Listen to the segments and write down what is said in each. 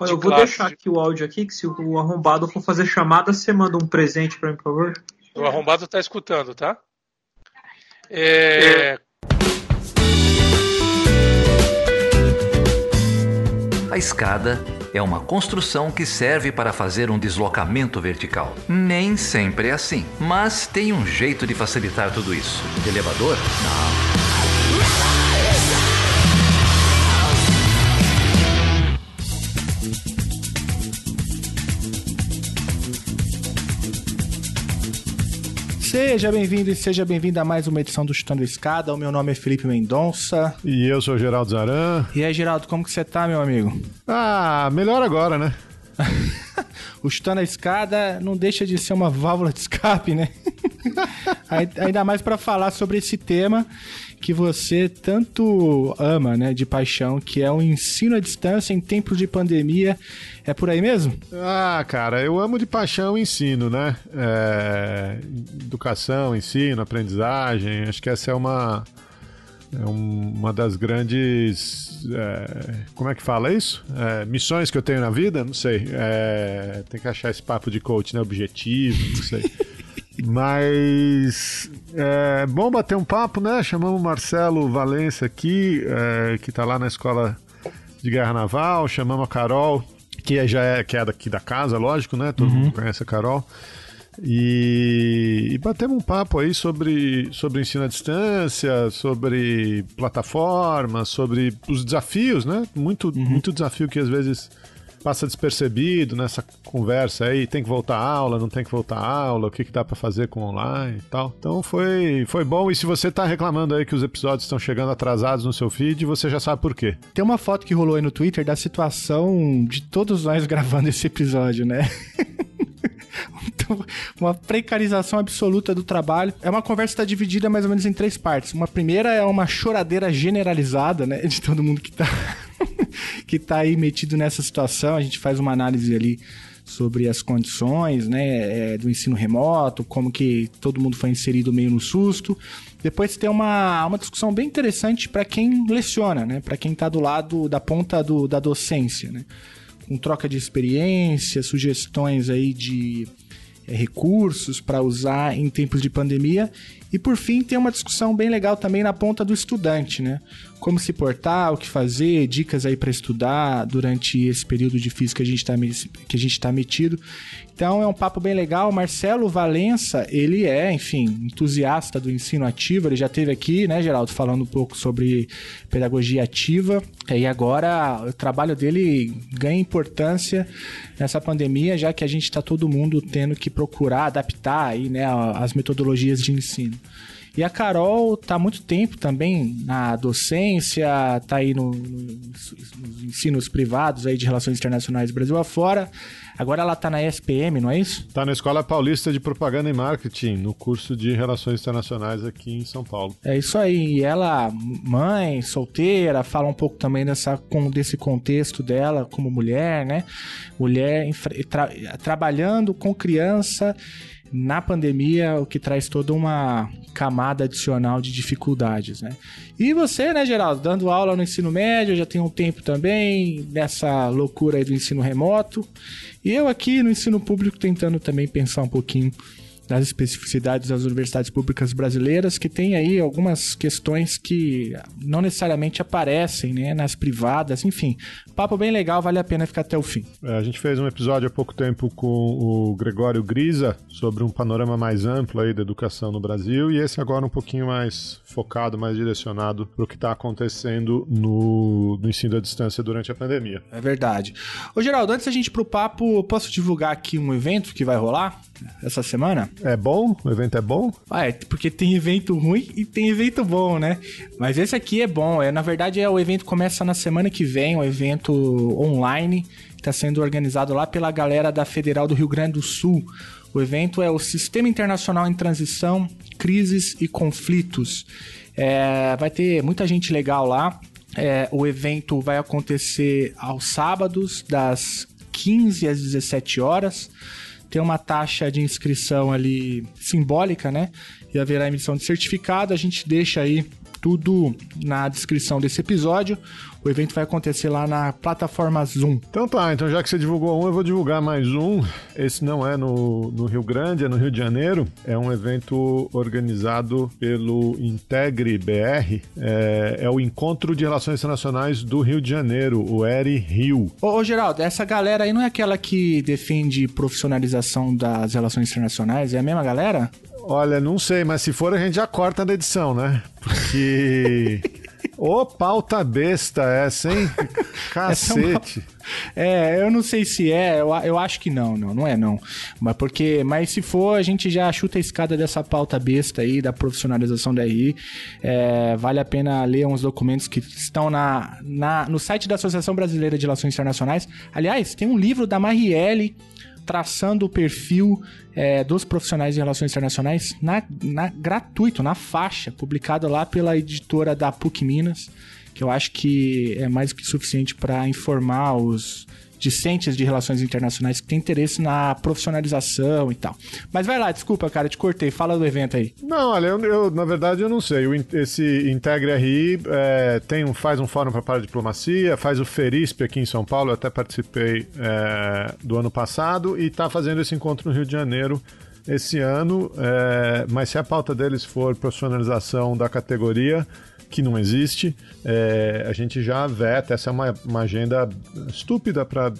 Eu vou classe. deixar aqui o áudio aqui, que se o arrombado for fazer chamada, você manda um presente pra mim, por favor. O arrombado tá escutando, tá? É, A escada é uma construção que serve para fazer um deslocamento vertical. Nem sempre é assim, mas tem um jeito de facilitar tudo isso. Elevador? Não. Seja bem-vindo e seja bem-vindo a mais uma edição do Chutando Escada. O meu nome é Felipe Mendonça. E eu sou o Geraldo Zaran. E aí, Geraldo, como que você tá, meu amigo? Ah, melhor agora, né? O Chutando a Escada não deixa de ser uma válvula de escape, né? Ai- Ainda mais pra falar sobre esse tema que você tanto ama, né, de paixão, que é o ensino à distância em tempos de pandemia. É por aí mesmo? Ah, cara, eu amo de paixão o ensino, né? É, educação, ensino, aprendizagem. Acho que essa é uma, é um- uma das grandes. é, como é que fala isso? É, missões que eu tenho na vida? Não sei. É, tem que achar esse papo de coach, né? Objetivo, não sei. Mas é bom bater um papo, né? Chamamos o Marcelo Valença aqui, é, que tá lá na escola de guerra naval, chamamos a Carol, que é- já é, que é daqui da casa, lógico, né? Todo mundo conhece a Carol. E, e batemos um papo aí sobre, sobre ensino à distância, sobre plataforma, sobre os desafios, né? Muito, muito desafio que às vezes passa despercebido nessa conversa aí, tem que voltar à aula, não tem que voltar à aula, o que, que dá pra fazer com online e tal. Então foi, foi bom, e se você tá reclamando aí que os episódios estão chegando atrasados no seu feed, você já sabe por quê. Tem uma foto que rolou aí no Twitter da situação de todos nós gravando esse episódio, né? Uma precarização absoluta do trabalho. É uma conversa que está dividida mais ou menos em três partes. Uma primeira é uma choradeira generalizada, né? De todo mundo que tá, que tá aí metido nessa situação. A gente faz uma análise ali sobre as condições, né, é, do ensino remoto, como que todo mundo foi inserido meio no susto. Depois tem uma, uma discussão bem interessante para quem leciona, né, para quem está do lado da ponta do, da docência, né, com troca de experiência, sugestões aí de é, recursos para usar em tempos de pandemia. E por fim, tem uma discussão bem legal também na ponta do estudante, né? Como se portar, o que fazer, dicas aí para estudar durante esse período difícil que a gente está tá metido. Então é um papo bem legal. Marcelo Valença, ele é, enfim, entusiasta do ensino ativo. Ele já teve aqui, né, Geraldo, falando um pouco sobre pedagogia ativa. E agora o trabalho dele ganha importância nessa pandemia, já que a gente está todo mundo tendo que procurar adaptar aí, né, as metodologias de ensino. E a Carol tá há muito tempo também na docência, tá aí no- nos, nos ensinos privados aí de relações internacionais Brasil afora. Agora ela tá na ESPM, não é isso? Tá na Escola Paulista de Propaganda e Marketing, no curso de Relações Internacionais aqui em São Paulo. É isso aí. E ela, mãe, solteira, fala um pouco também dessa, desse contexto dela como mulher, né? Mulher tra- trabalhando com criança na pandemia, o que traz toda uma camada adicional de dificuldades, né? E você, né, Geraldo, dando aula no ensino médio, já tem um tempo também nessa loucura aí do ensino remoto. E eu aqui no ensino público tentando também pensar um pouquinho das especificidades das universidades públicas brasileiras, que tem aí algumas questões que não necessariamente aparecem né, nas privadas, enfim. Papo bem legal, vale a pena ficar até o fim. É, A gente fez um episódio há pouco tempo com o Gregório Grisa sobre um panorama mais amplo aí da educação no Brasil e esse agora um pouquinho mais focado, mais direcionado para o que está acontecendo no, no ensino à distância durante a pandemia. É verdade. Ô Geraldo, antes da gente ir pro papo, posso divulgar aqui um evento que vai rolar essa semana? É bom? O evento é bom? Ah, é porque tem evento ruim e tem evento bom, né? Mas esse aqui é bom. É, na verdade, é, o evento começa na semana que vem, um evento online. Está sendo organizado lá pela galera da Federal do Rio Grande do Sul. O evento é o Sistema Internacional em Transição, Crises e Conflitos. É, vai ter muita gente legal lá. É, o evento vai acontecer aos sábados, das 15 às 17 horas tem uma taxa de inscrição ali simbólica, né? E haverá emissão de certificado. A gente deixa aí tudo na descrição desse episódio. O evento vai acontecer lá na plataforma Zoom. Então tá, então já que você divulgou um, eu vou divulgar mais um. Esse não é no, no Rio Grande, é no Rio de Janeiro. É um evento organizado pelo Integre BR. É, é o Encontro de Relações Internacionais do Rio de Janeiro, o ERI Rio. Ô, ô, Geraldo, essa galera aí não é aquela que defende profissionalização das relações internacionais? É a mesma galera? Olha, não sei, mas se for a gente já corta na edição, né? Porque. Ô, pauta besta essa, hein? Cacete. É, eu não sei se é, eu, eu acho que não, não, não é não. Mas porque, mas se for, a gente já chuta a escada dessa pauta besta aí, da profissionalização da RI. É, vale a pena ler uns documentos que estão na, na, no site da Associação Brasileira de Relações Internacionais. Aliás, tem um livro da Marielle traçando o perfil é, dos profissionais de relações internacionais na, na, gratuito, na faixa, publicado lá pela editora da PUC Minas, que eu acho que é mais que suficiente para informar os discentes de relações internacionais que têm interesse na profissionalização e tal. Mas vai lá, desculpa, cara, te cortei. Fala do evento aí. Não, olha, eu, eu na verdade eu não sei. O, esse Integre RI é, tem um, faz um fórum para paradiplomacia, faz o Ferisp aqui em São Paulo, eu até participei é, do ano passado, e está fazendo esse encontro no Rio de Janeiro esse ano. É, mas se a pauta deles for profissionalização da categoria, que não existe. É, a gente já veta, essa é uma, uma agenda estúpida para.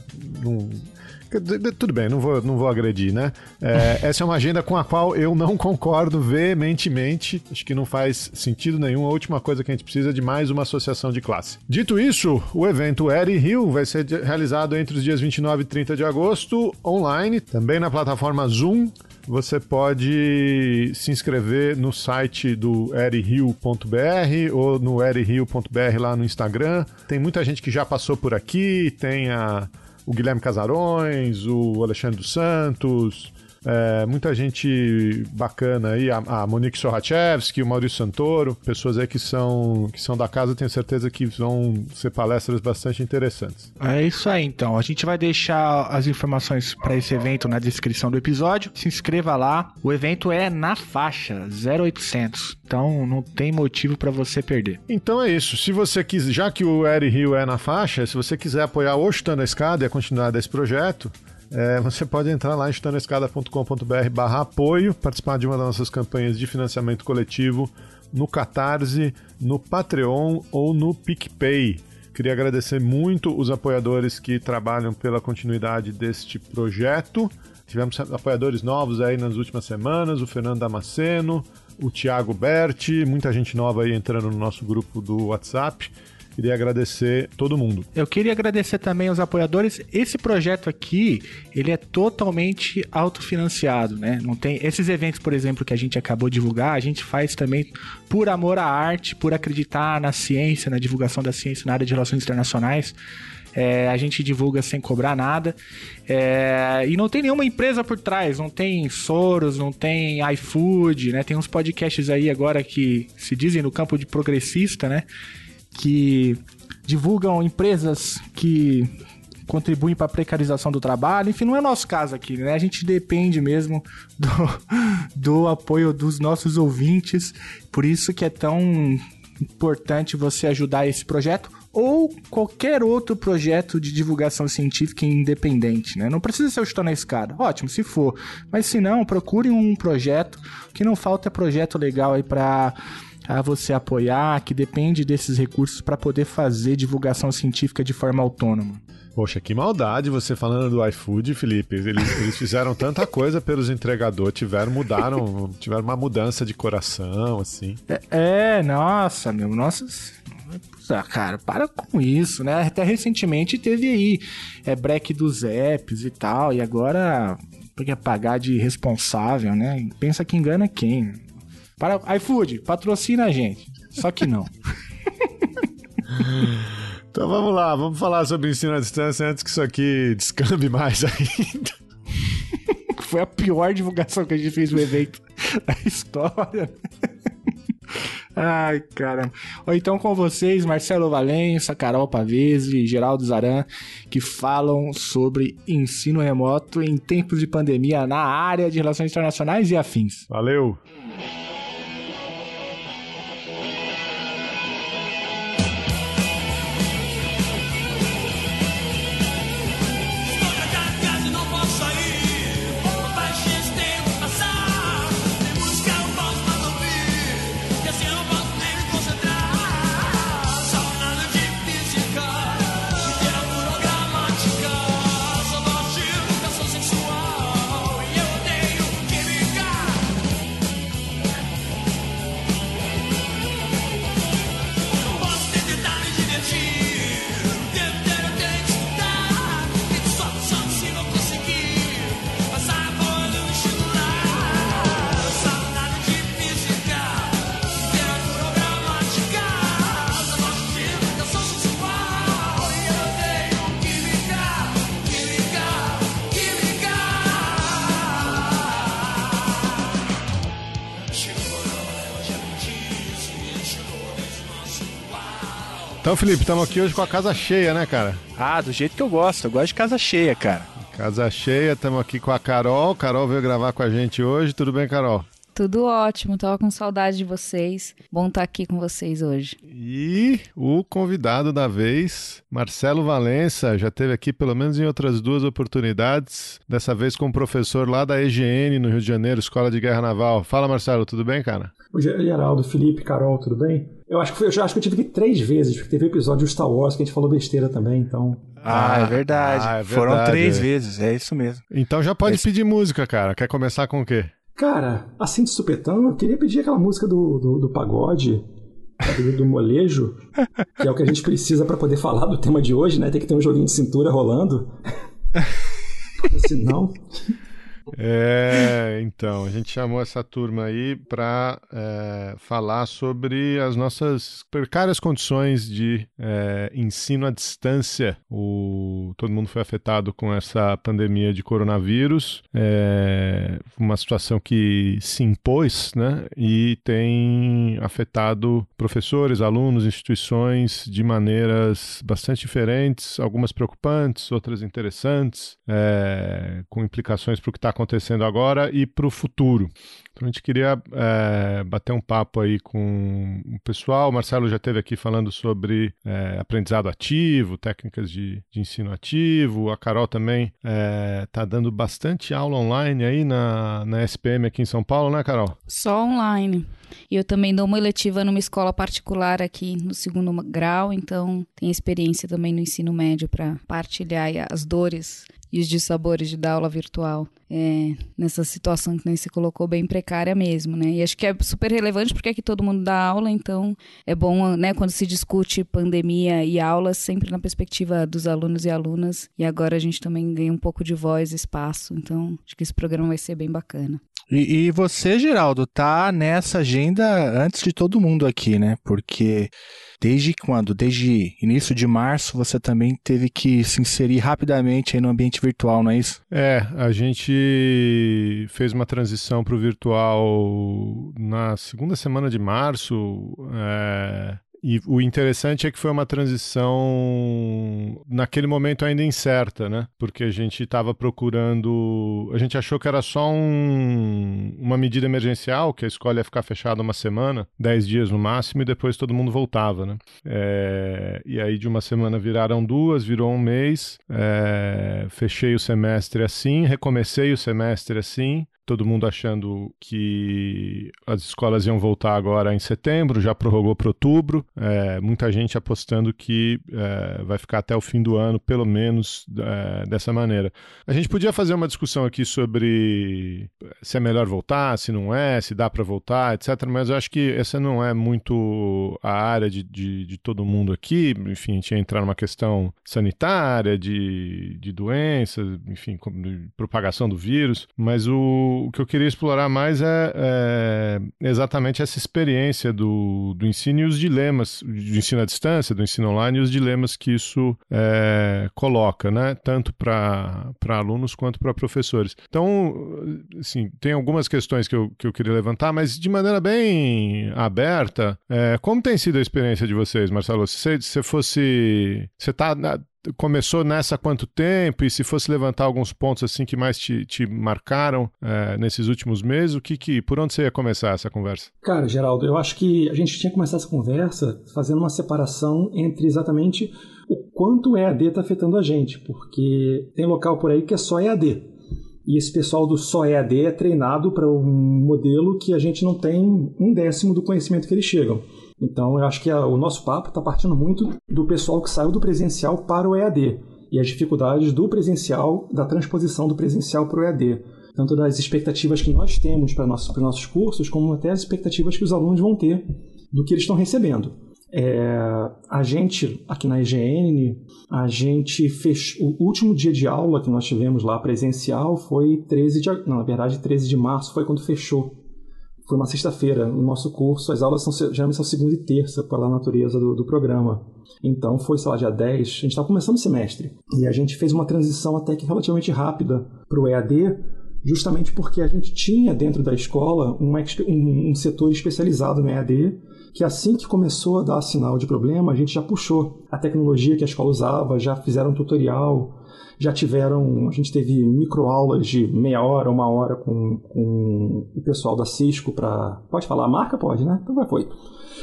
Tudo bem, não vou, não vou agredir, né? É, essa é uma agenda com a qual eu não concordo veementemente. Acho que não faz sentido nenhum. A última coisa que a gente precisa é de mais uma associação de classe. Dito isso, o evento Eri Rio vai ser realizado entre os dias 29 e 30 de agosto, online, também na plataforma Zoom você pode se inscrever no site do eririo.br ou no eririo.br lá no Instagram. Tem muita gente que já passou por aqui, tem a, o Guilherme Casarões, o Alexandre dos Santos, é, muita gente bacana aí, a, a Monique Sorachevski, o Maurício Santoro, pessoas aí que são, que são da casa, tenho certeza que vão ser palestras bastante interessantes. É isso aí, então. A gente vai deixar as informações para esse evento na descrição do episódio. Se inscreva lá. O evento é na faixa 0800. Então não tem motivo para você perder. Então é isso. Se você quiser, já que o Eri Rio é na faixa, se você quiser apoiar o Chutando a Escada e a continuidade desse projeto, é, você pode entrar lá em chutanescada.com.br barra apoio, participar de uma das nossas campanhas de financiamento coletivo no Catarse, no Patreon ou no PicPay. Queria agradecer muito os apoiadores que trabalham pela continuidade deste projeto. Tivemos apoiadores novos aí nas últimas semanas, o Fernando Damasceno, o Thiago Berti, muita gente nova aí entrando no nosso grupo do WhatsApp. Queria agradecer todo mundo. Eu queria agradecer também aos apoiadores. Esse projeto aqui, ele é totalmente autofinanciado, né? Não tem esses eventos, por exemplo, que a gente acabou de divulgar, a gente faz também por amor à arte, por acreditar na ciência, na divulgação da ciência na área de relações internacionais. É, a gente divulga sem cobrar nada. É, e não tem nenhuma empresa por trás, não tem Soros, não tem iFood, né? Tem uns podcasts aí agora que se dizem no campo de progressista, né? Que divulgam empresas que contribuem para a precarização do trabalho. Enfim, não é nosso caso aqui, né? A gente depende mesmo do, do apoio dos nossos ouvintes. Por isso que é tão importante você ajudar esse projeto ou qualquer outro projeto de divulgação científica independente, né? Não precisa ser o Estou na Escada. Ótimo, se for. Mas se não, procure um projeto. O que não falta é projeto legal aí para a você apoiar, que depende desses recursos para poder fazer divulgação científica de forma autônoma. Poxa, que maldade você falando do iFood, Felipe. Eles, eles fizeram tanta coisa pelos entregadores, tiveram, mudaram, tiveram uma mudança de coração, assim. É, é nossa, meu, nossa. Ah, cara, para com isso, né? Até recentemente teve aí é, break dos apps e tal, e agora porque pagar de responsável, né? Pensa que engana quem? Para iFood, patrocina a gente. Só que não. então vamos lá, vamos falar sobre ensino à distância antes que isso aqui descambe mais ainda. Foi a pior divulgação que a gente fez no evento da história. Ai, caramba. Ou então com vocês, Marcelo Valença, Carol Pavese e Geraldo Zaran, que falam sobre ensino remoto em tempos de pandemia na área de relações internacionais e afins. Valeu! Felipe, estamos aqui hoje com a casa cheia, né, cara? Ah, do jeito que eu gosto. Eu gosto de casa cheia, cara. Casa cheia, estamos aqui com a Carol. Carol veio gravar com a gente hoje. Tudo bem, Carol? Tudo ótimo, tava com saudade de vocês. Bom estar aqui com vocês hoje. E o convidado da vez, Marcelo Valença, já teve aqui pelo menos em outras duas oportunidades, dessa vez como professor lá da EGN no Rio de Janeiro, Escola de Guerra Naval. Fala, Marcelo, tudo bem, cara? Oi, Geraldo, Felipe, Carol, tudo bem? Eu acho que, foi, eu acho que eu tive aqui três vezes, porque teve um episódio do Star Wars que a gente falou besteira também, então. Ah, é verdade. Ah, é Foram verdade, três é. vezes, é isso mesmo. Então já pode Esse- pedir música, cara. Quer começar com o quê? Cara, assim de supetão, eu queria pedir aquela música do, do, do pagode, do molejo, que é o que a gente precisa para poder falar do tema de hoje, né? Tem que ter um joguinho de cintura rolando. Porque senão. É, então, a gente chamou essa turma aí para falar sobre as nossas precárias condições de é, ensino à distância. O, todo mundo foi afetado com essa pandemia de coronavírus, é, uma situação que se impôs, né, e tem afetado professores, alunos, instituições de maneiras bastante diferentes, algumas preocupantes, outras interessantes, é, com implicações para o que está acontecendo agora e para o futuro. Então a gente queria é, bater um papo aí com o pessoal. O Marcelo já esteve aqui falando sobre é, aprendizado ativo, técnicas de, de ensino ativo. A Carol também está dando bastante aula online aí na, na SPM aqui em São Paulo, né, Carol? Só online. E eu também dou uma eletiva numa escola particular aqui no segundo grau, então tenho experiência também no ensino médio para partilhar as dores e os dissabores de dar aula virtual. É, nessa situação que nem se colocou bem precária mesmo, né? E acho que é super relevante porque aqui todo mundo dá aula, então é bom, né, quando se discute pandemia e aulas, sempre na perspectiva dos alunos e alunas. E agora a gente também ganha um pouco de voz, espaço, então acho que esse programa vai ser bem bacana. E, e você, Geraldo, tá nessa agenda antes de todo mundo aqui, né? Porque desde quando? Desde início de março você também teve que se inserir rapidamente no ambiente virtual, não é isso? É, a gente fez uma transição para o virtual na segunda semana de março. é, E o interessante é que foi uma transição naquele momento ainda incerta, né? Porque a gente estava procurando. A gente achou que era só um- uma medida emergencial, que a escola ia ficar fechada uma semana, 10 dias no máximo, e depois todo mundo voltava, né? É, E aí de uma semana viraram duas, virou um mês. é, Fechei o semestre assim, recomecei o semestre assim todo mundo achando que as escolas iam voltar agora em setembro, já prorrogou para outubro. É, muita gente apostando que é, vai ficar até o fim do ano, pelo menos é, dessa maneira. A gente podia fazer uma discussão aqui sobre se é melhor voltar, se não é, se dá para voltar, etc. Mas eu acho que essa não é muito a área de, de, de todo mundo aqui. Enfim, a gente ia entrar numa questão sanitária, de, de doenças, enfim, propagação do vírus. Mas o, o que eu queria explorar mais é, é exatamente essa experiência do, do ensino e os dilemas, do ensino à distância, do ensino online e os dilemas que isso é, coloca, né? Tanto para alunos quanto para professores. Então, assim, tem algumas questões que eu, que eu queria levantar, mas de maneira bem aberta, é, como tem sido a experiência de vocês, Marcelo? Se você, se você fosse. Você tá. Começou nessa quanto tempo? E se fosse levantar alguns pontos assim que mais te, te marcaram é, nesses últimos meses, o que, que por onde você ia começar essa conversa? Cara, Geraldo, eu acho que a gente tinha que começar essa conversa fazendo uma separação entre exatamente o quanto o EAD está afetando a gente, porque tem local por aí que é só EAD. E esse pessoal do só EAD é treinado para um modelo que a gente não tem um décimo do conhecimento que eles chegam. Então, eu acho que a- o nosso papo está partindo muito do pessoal que saiu do presencial para o EAD e as dificuldades do presencial, da transposição do presencial para o EAD tanto das expectativas que nós temos para os nossos cursos, como até as expectativas que os alunos vão ter do que eles estão recebendo. É, a gente, aqui na IGN, a gente fez o último dia de aula que nós tivemos lá presencial foi 13 de, não, na verdade 13 de março foi quando fechou. Foi uma sexta-feira no nosso curso, as aulas são, geralmente são segunda e terça, pela natureza do, do programa. Então foi, sei lá, dia 10, a gente estava começando o semestre. E a gente fez uma transição até que relativamente rápida para o EAD, justamente porque a gente tinha dentro da escola um, um setor especializado no EAD, que assim que começou a dar sinal de problema, a gente já puxou a tecnologia que a escola usava, já fizeram um tutorial, já tiveram, a gente teve microaulas de meia hora, uma hora com, com o pessoal da Cisco para, pode falar a marca? Pode, né? Então vai, foi.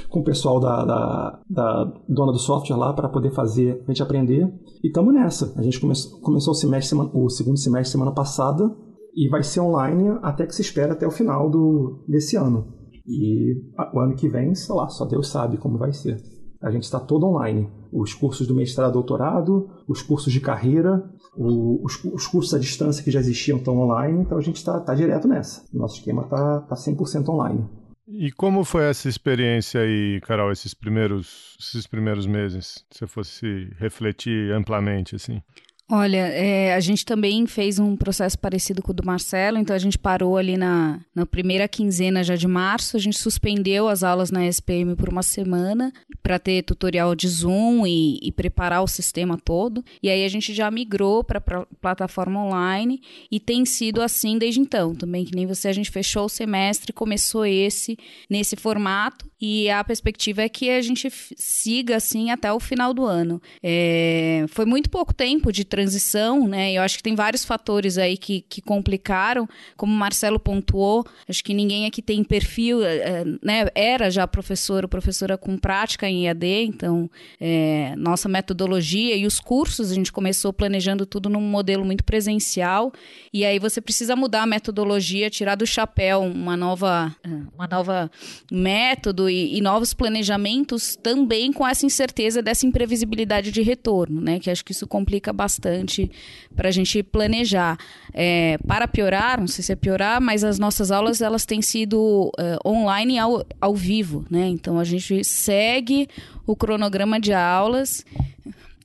Com o pessoal da, da, da dona do software lá para poder fazer, a gente aprender. E estamos nessa. A gente come, começou o, semestre, o segundo semestre semana passada e vai ser online até que se espera até o final do, desse ano. E o ano que vem, sei lá, só Deus sabe como vai ser. A gente está todo online. Os cursos do mestrado doutorado, os cursos de carreira, o, os, os, cursos à distância que já existiam estão online, então a gente está tá direto nessa. Nosso esquema está tá 100% tá online. E como foi essa experiência aí, Carol, esses primeiros, esses primeiros meses? Se você fosse refletir amplamente, assim. Olha, é, a gente também fez um processo parecido com o do Marcelo, então a gente parou ali na, na primeira quinzena já de março, a gente suspendeu as aulas na SPM por uma semana para ter tutorial de Zoom e, e, preparar o sistema todo, e aí a gente já migrou para a plataforma online e tem sido assim desde então, também que nem você, a gente fechou o semestre, começou esse nesse formato, e a perspectiva é que a gente siga assim até o final do ano. É, foi muito pouco tempo de transição, né? Eu acho que tem vários fatores aí que, que complicaram, como o Marcelo pontuou, acho que ninguém aqui tem perfil, é, é né? Era já professor ou professora com prática em EAD, então é, nossa metodologia e os cursos, a gente começou planejando tudo num modelo muito presencial, e aí você precisa mudar a metodologia, tirar do chapéu uma nova, é, uma nova método e, e, novos planejamentos também com essa incerteza dessa imprevisibilidade de retorno, né? Que acho que isso complica bastante para a gente planejar. É, para piorar, não sei se é piorar, mas as nossas aulas elas têm sido uh, online ao, ao vivo, né? Então a gente segue o cronograma de aulas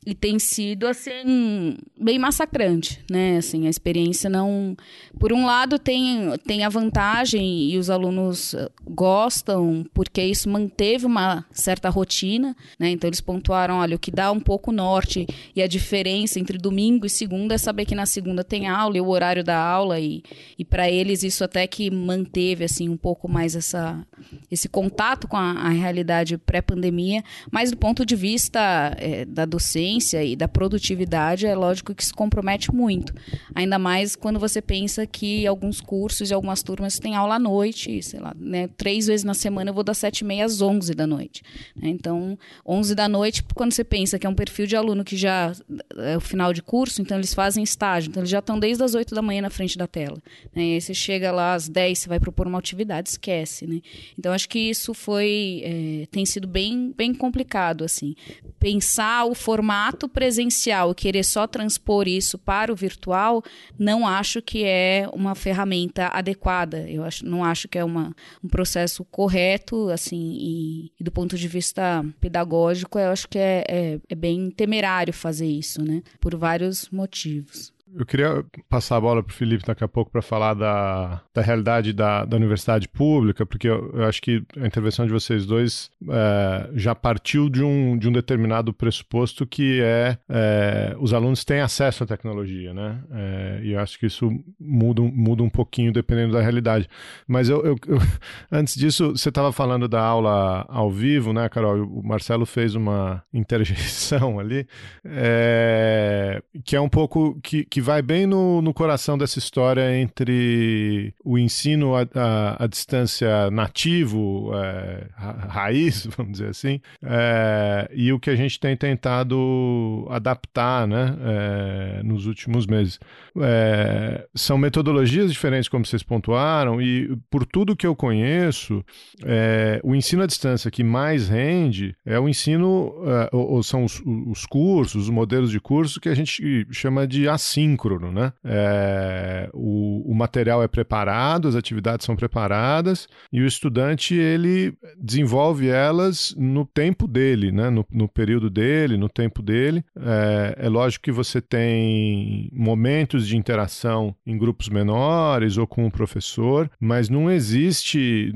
e tem sido assim bem massacrante, né? Assim, a experiência não, por um lado tem tem a vantagem e os alunos gostam porque isso manteve uma certa rotina, né? Então eles pontuaram, olha, o que dá um pouco norte e a diferença entre domingo e segunda é saber que na segunda tem aula e o horário da aula e, e para eles isso até que manteve assim um pouco mais essa esse contato com a, a realidade pré-pandemia, mas do ponto de vista é, da docência eficiência e da produtividade, é lógico que se compromete muito. Ainda mais quando você pensa que alguns cursos e algumas turmas têm aula à noite, sei lá, né, três vezes na semana eu vou das sete e meia às onze da noite. Né? Então, onze da noite, quando você pensa que é um perfil de aluno que já é o final de curso, então eles fazem estágio, então eles já estão desde as oito da manhã na frente da tela. Né? E aí você chega lá às dez, você vai propor uma atividade, esquece, né? Então, acho que isso foi, é, tem sido bem, bem complicado, assim. Pensar o formato formato presencial, querer só transpor isso para o virtual, não acho que é uma ferramenta adequada. Eu acho, não acho que é uma, um processo correto, assim, e, e do ponto de vista pedagógico, eu acho que é, é, é bem temerário fazer isso, né? Por vários motivos. Eu queria passar a bola para o Felipe daqui a pouco para falar da, da realidade da, da universidade pública, porque eu, eu acho que a intervenção de vocês dois é, já partiu de um, de um determinado pressuposto que é, é os alunos têm acesso à tecnologia, né? É, e eu acho que isso muda, muda um pouquinho dependendo da realidade. Mas eu, eu, eu antes disso, você estava falando da aula ao vivo, né, Carol? O Marcelo fez uma interjeição ali, é, que é um pouco que, que vai bem no, no coração dessa história entre o ensino à, distância nativo, é, raiz, vamos dizer assim, é, e o que a gente tem tentado adaptar né, é, nos últimos meses. É, são metodologias diferentes, como vocês pontuaram, e por tudo que eu conheço, é, o ensino à distância que mais rende é o ensino, é, ou, ou são os, os cursos, os modelos de curso que a gente chama de assíncrono assíncrono, né? É, o, o material é preparado, as atividades são preparadas e o estudante ele desenvolve elas no tempo dele, né? No, no período dele, no tempo dele. É, é lógico que você tem momentos de interação em grupos menores ou com o professor, mas não existe,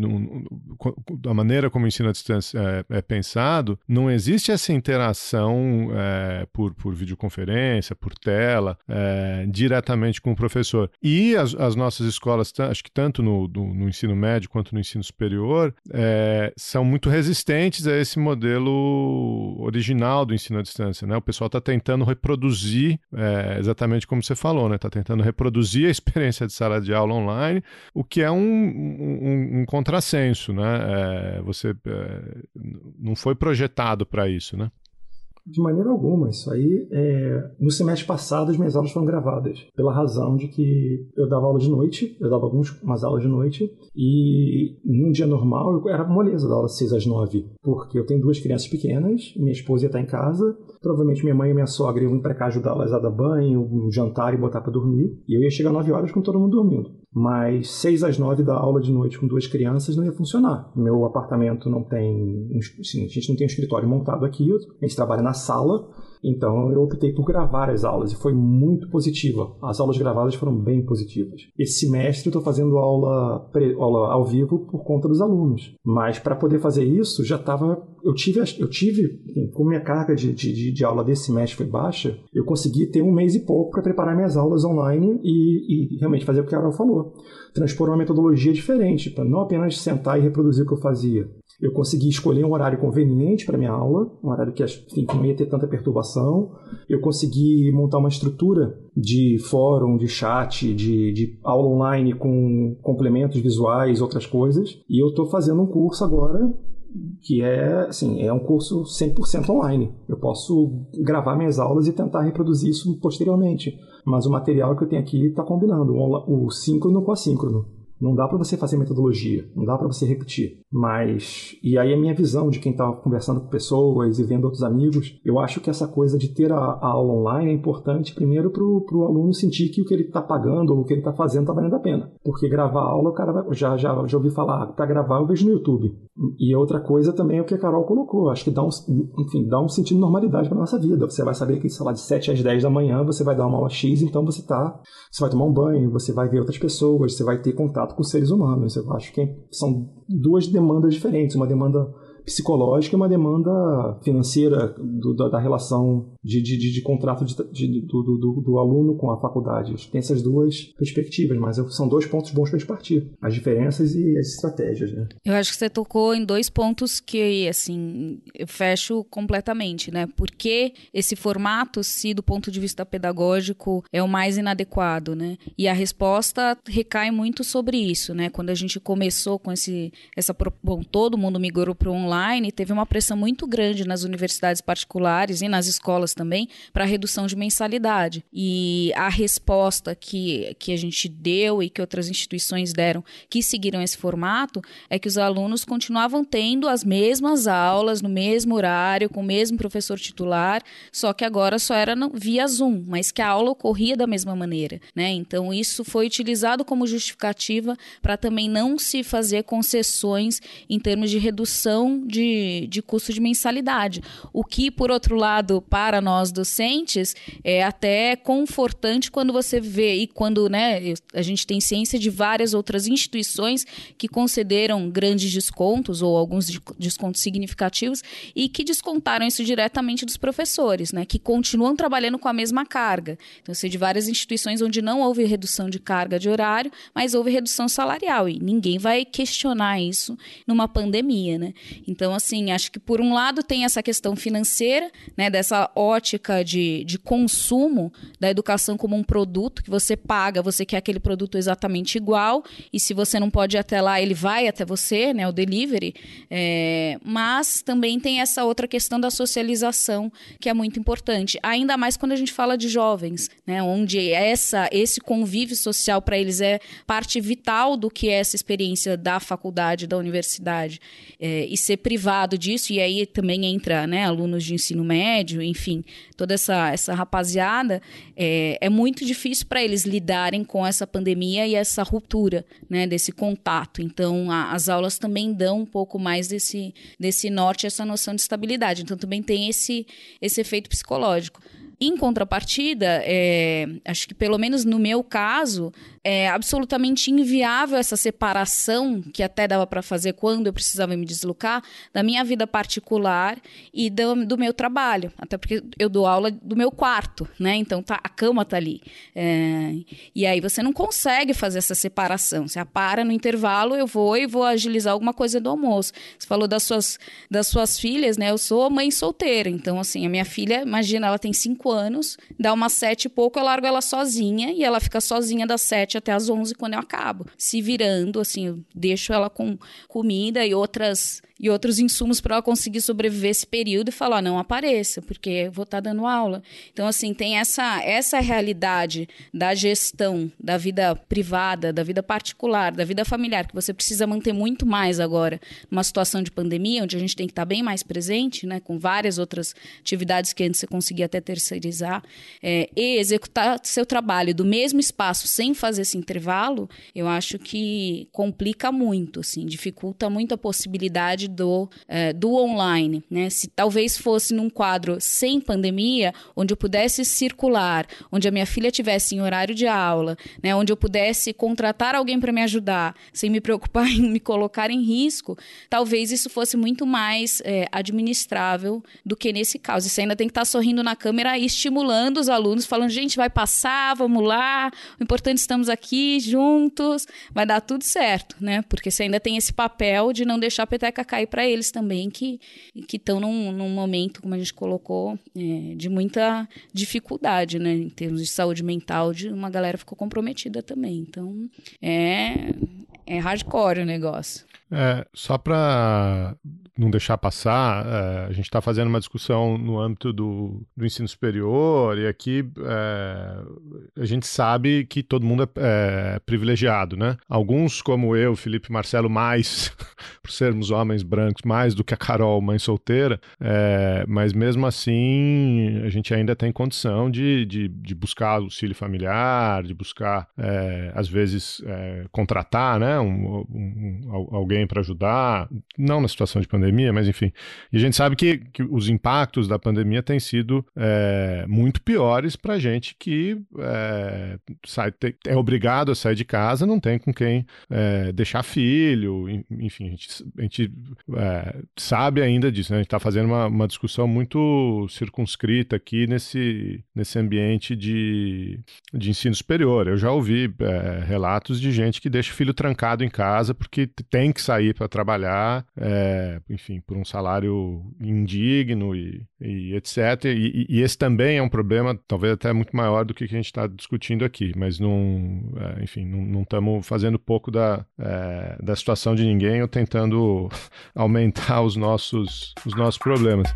da maneira como o ensino à distância é, é pensado, não existe essa interação é, por, por videoconferência, por por tela, é, diretamente com o professor. E as, as nossas escolas, acho que tanto no, no, no, ensino médio quanto no ensino superior, é, são muito resistentes a esse modelo original do ensino à distância. Né? O pessoal está tentando reproduzir, é, exatamente como você falou, está né? Tá tentando reproduzir a experiência de sala de aula online, o que é um, um, um contrassenso. Né? Você não foi projetado para isso. Né? De maneira alguma. Isso aí, é... no semestre passado, as minhas aulas foram gravadas, pela razão de que eu dava aula de noite, eu dava algumas aulas de noite, e num dia normal eu era moleza da aula 6 às 9, porque eu tenho duas crianças pequenas, minha esposa ia estar em casa, provavelmente minha mãe e minha sogra iam para cá ajudá-las a dar banho, um jantar e botar para dormir, e eu ia chegar 9 horas com todo mundo dormindo mas 6 às 9 da aula de noite com duas crianças não ia funcionar. Meu apartamento não tem. Assim, a gente não tem um escritório montado aqui, a gente trabalha na sala, então eu optei por gravar as aulas e foi muito positiva. As aulas gravadas foram bem positivas. Esse semestre eu estou fazendo aula, aula ao vivo por conta dos alunos, mas para poder fazer isso já estava. Eu tive, eu tive como minha carga de, de, de, aula desse semestre foi baixa, eu consegui ter um mês e pouco para preparar minhas aulas online e, e realmente fazer o que a Carol falou. Transpor uma metodologia diferente, para não apenas sentar e reproduzir o que eu fazia, eu consegui escolher um horário conveniente para minha aula, um horário que, enfim, não ia ter tanta perturbação. Eu consegui montar uma estrutura de fórum, de chat, de, de aula online com complementos visuais, outras coisas. E eu estou fazendo um curso agora que é, assim, é um curso 100% online. Eu posso gravar minhas aulas e tentar reproduzir isso posteriormente. Mas o material que eu tenho aqui está combinando o síncrono com assíncrono. Não dá para você fazer metodologia, não dá para você repetir. Mas, e aí a minha visão de quem está conversando com pessoas e vendo outros amigos, eu acho que essa coisa de ter a, a aula online é importante primeiro para o aluno sentir que o que ele está pagando ou o que ele está fazendo está valendo a pena. Porque gravar aula, o cara vai, já, já, já ouvi falar, para gravar eu vejo no YouTube. E outra coisa também é o que a Carol colocou, acho que dá um, enfim, dá um sentido de normalidade para nossa vida. Você vai saber que, sei lá, de 7 às 10 da manhã você vai dar uma aula X, então você tá, você vai tomar um banho, você vai ver outras pessoas, você vai ter contato contato com seres humanos. Eu acho que são duas demandas diferentes. Uma demanda psicológica e uma demanda financeira do, da, da, relação de, de, de, de contrato do, do, do, aluno com a faculdade. Tem essas duas perspectivas, mas são dois pontos bons para a gente partir. As diferenças e as estratégias, né? Eu acho que você tocou em dois pontos que, assim, eu fecho completamente, né? Porque esse formato, se do ponto de vista pedagógico, é o mais inadequado, né? E a resposta recai muito sobre isso, né? Quando a gente começou com esse, essa... Bom, todo mundo migrou para o online, online, teve uma pressão muito grande nas universidades particulares e nas escolas também para redução de mensalidade. E a resposta que, que a gente deu e que outras instituições deram que seguiram esse formato é que os alunos continuavam tendo as mesmas aulas no mesmo horário, com o mesmo professor titular, só que agora só era via Zoom, mas que a aula ocorria da mesma maneira. Né? Então, isso foi utilizado como justificativa para também não se fazer concessões em termos de redução de, de custo de mensalidade. O que, por outro lado, para nós docentes, é até confortante quando você vê e quando né, a gente tem ciência de várias outras instituições que concederam grandes descontos ou alguns descontos significativos e que descontaram isso diretamente dos professores, né, que continuam trabalhando com a mesma carga. Então, eu sei de várias instituições onde não houve redução de carga de horário, mas houve redução salarial e ninguém vai questionar isso numa pandemia, né? Então, assim, acho que por um lado tem essa questão financeira, né, dessa ótica de, de consumo da educação como um produto que você paga, você quer aquele produto exatamente igual, e se você não pode ir até lá, ele vai até você, né, o delivery. É, mas também tem essa outra questão da socialização, que é muito importante, ainda mais quando a gente fala de jovens, né, onde essa, esse convívio social para eles é parte vital do que é essa experiência da faculdade, da universidade. É, e ser privado disso, e aí também entra né, alunos de ensino médio, enfim, toda essa, essa rapaziada, é, é muito difícil para eles lidarem com essa pandemia e essa ruptura né, desse contato. Então, a, as aulas também dão um pouco mais desse, desse norte, essa noção de estabilidade. Então, também tem esse, esse efeito psicológico. Em contrapartida, é, acho que pelo menos no meu caso, é absolutamente inviável essa separação que até dava para fazer quando eu precisava me deslocar da minha vida particular e do, do, meu trabalho, até porque eu dou aula do meu quarto, né? Então tá, a cama tá ali. É, e aí você não consegue fazer essa separação. Você para no intervalo, eu vou e vou agilizar alguma coisa do almoço. Você falou das suas, das suas filhas, né? Eu sou mãe solteira, então assim, a minha filha, imagina, ela tem cinco anos, dá umas sete e pouco, eu largo ela sozinha e ela fica sozinha das sete até as onze quando eu acabo, se virando, assim, eu deixo ela com comida e outras e outros insumos para ela conseguir sobreviver esse período e falar, não apareça, porque eu vou estar tá dando aula. Então, assim, tem essa, essa realidade da gestão da vida privada, da vida particular, da vida familiar, que você precisa manter muito mais agora, numa situação de pandemia, onde a gente tem que estar tá bem mais presente, né, com várias outras atividades que antes você conseguia até terceirizar, é, e executar seu trabalho do mesmo espaço sem fazer esse intervalo, eu acho que complica muito, assim, dificulta muito a possibilidade do, é, do online. Né? Se talvez fosse num quadro sem pandemia, onde eu pudesse circular, onde a minha filha tivesse em horário de aula, né? onde eu pudesse contratar alguém para me ajudar, sem me preocupar em me colocar em risco, talvez isso fosse muito mais é, administrável do que nesse caso. E você ainda tem que estar tá sorrindo na câmera e estimulando os alunos, falando: gente, vai passar, vamos lá, o importante estamos aqui juntos, vai dar tudo certo, né? Porque você ainda tem esse papel de não deixar a peteca cair para eles também, que estão num, num, momento, como a gente colocou, é, de muita dificuldade, né? Em termos de saúde mental, de uma galera ficou comprometida também. Então, é, é hardcore o negócio. É, só para não deixar passar, é, a gente está fazendo uma discussão no âmbito do, do ensino superior e aqui é, a gente sabe que todo mundo é, é privilegiado, né? Alguns, como eu, Felipe Marcelo, mais, por sermos homens brancos, mais do que a Carol, mãe solteira, é, mas mesmo assim a gente ainda tem condição de, de, de buscar auxílio familiar, de buscar, às vezes, contratar né, um, um, alguém para ajudar, não na situação de pandemia pandemia, mas enfim. E a gente sabe que, que os impactos da pandemia têm sido é, muito piores para gente que é, sai, é obrigado a sair de casa, não tem com quem é, deixar filho, enfim, a gente, a gente é, sabe ainda disso, né? A gente está fazendo uma, uma discussão muito circunscrita aqui nesse, nesse ambiente de, de ensino superior. Eu já ouvi é, relatos de gente que deixa o filho trancado em casa porque tem que sair para trabalhar, é, enfim, por um salário indigno e, e etc. E, e, esse também é um problema, talvez até muito maior do que a gente está discutindo aqui, mas não, é, enfim, não estamos fazendo pouco da, é, da situação de ninguém ou tentando aumentar os nossos, os nossos problemas.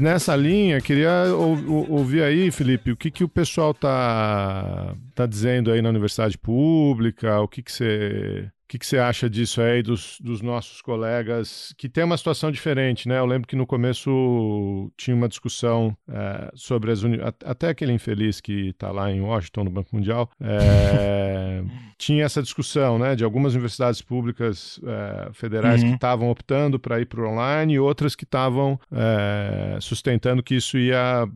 Nessa linha, queria ou, ouvir aí, Felipe, o que, que o pessoal tá, tá dizendo aí na universidade pública, o que, que você que, que você acha disso aí, dos, dos nossos colegas, que tem uma situação diferente, né? Eu lembro que no começo tinha uma discussão é, sobre as uni... até aquele infeliz que está lá em Washington, no Banco Mundial, é, tinha essa discussão, né? De algumas universidades públicas é, federais uhum. que estavam optando para ir para o online e outras que estavam sustentando que isso ia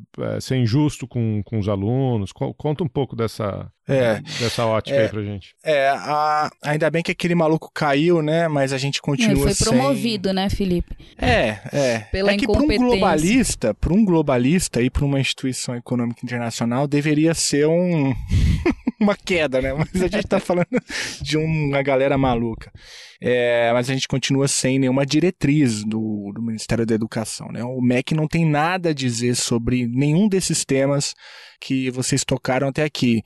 ser injusto com, com os alunos. Conta um pouco dessa, é, dessa ótica é, aí pra gente. É, a, ainda bem que aquele maluco caiu, né? Mas a gente continua Ele foi sem... promovido, né, Felipe? É, é. Pela é que para um globalista, para um globalista e para uma instituição econômica internacional deveria ser um uma queda, né? Mas a gente tá falando de uma galera maluca. É, mas a gente continua sem nenhuma diretriz do, do Ministério da Educação, né? O MEC não tem nada a dizer sobre nenhum desses temas que vocês tocaram até aqui.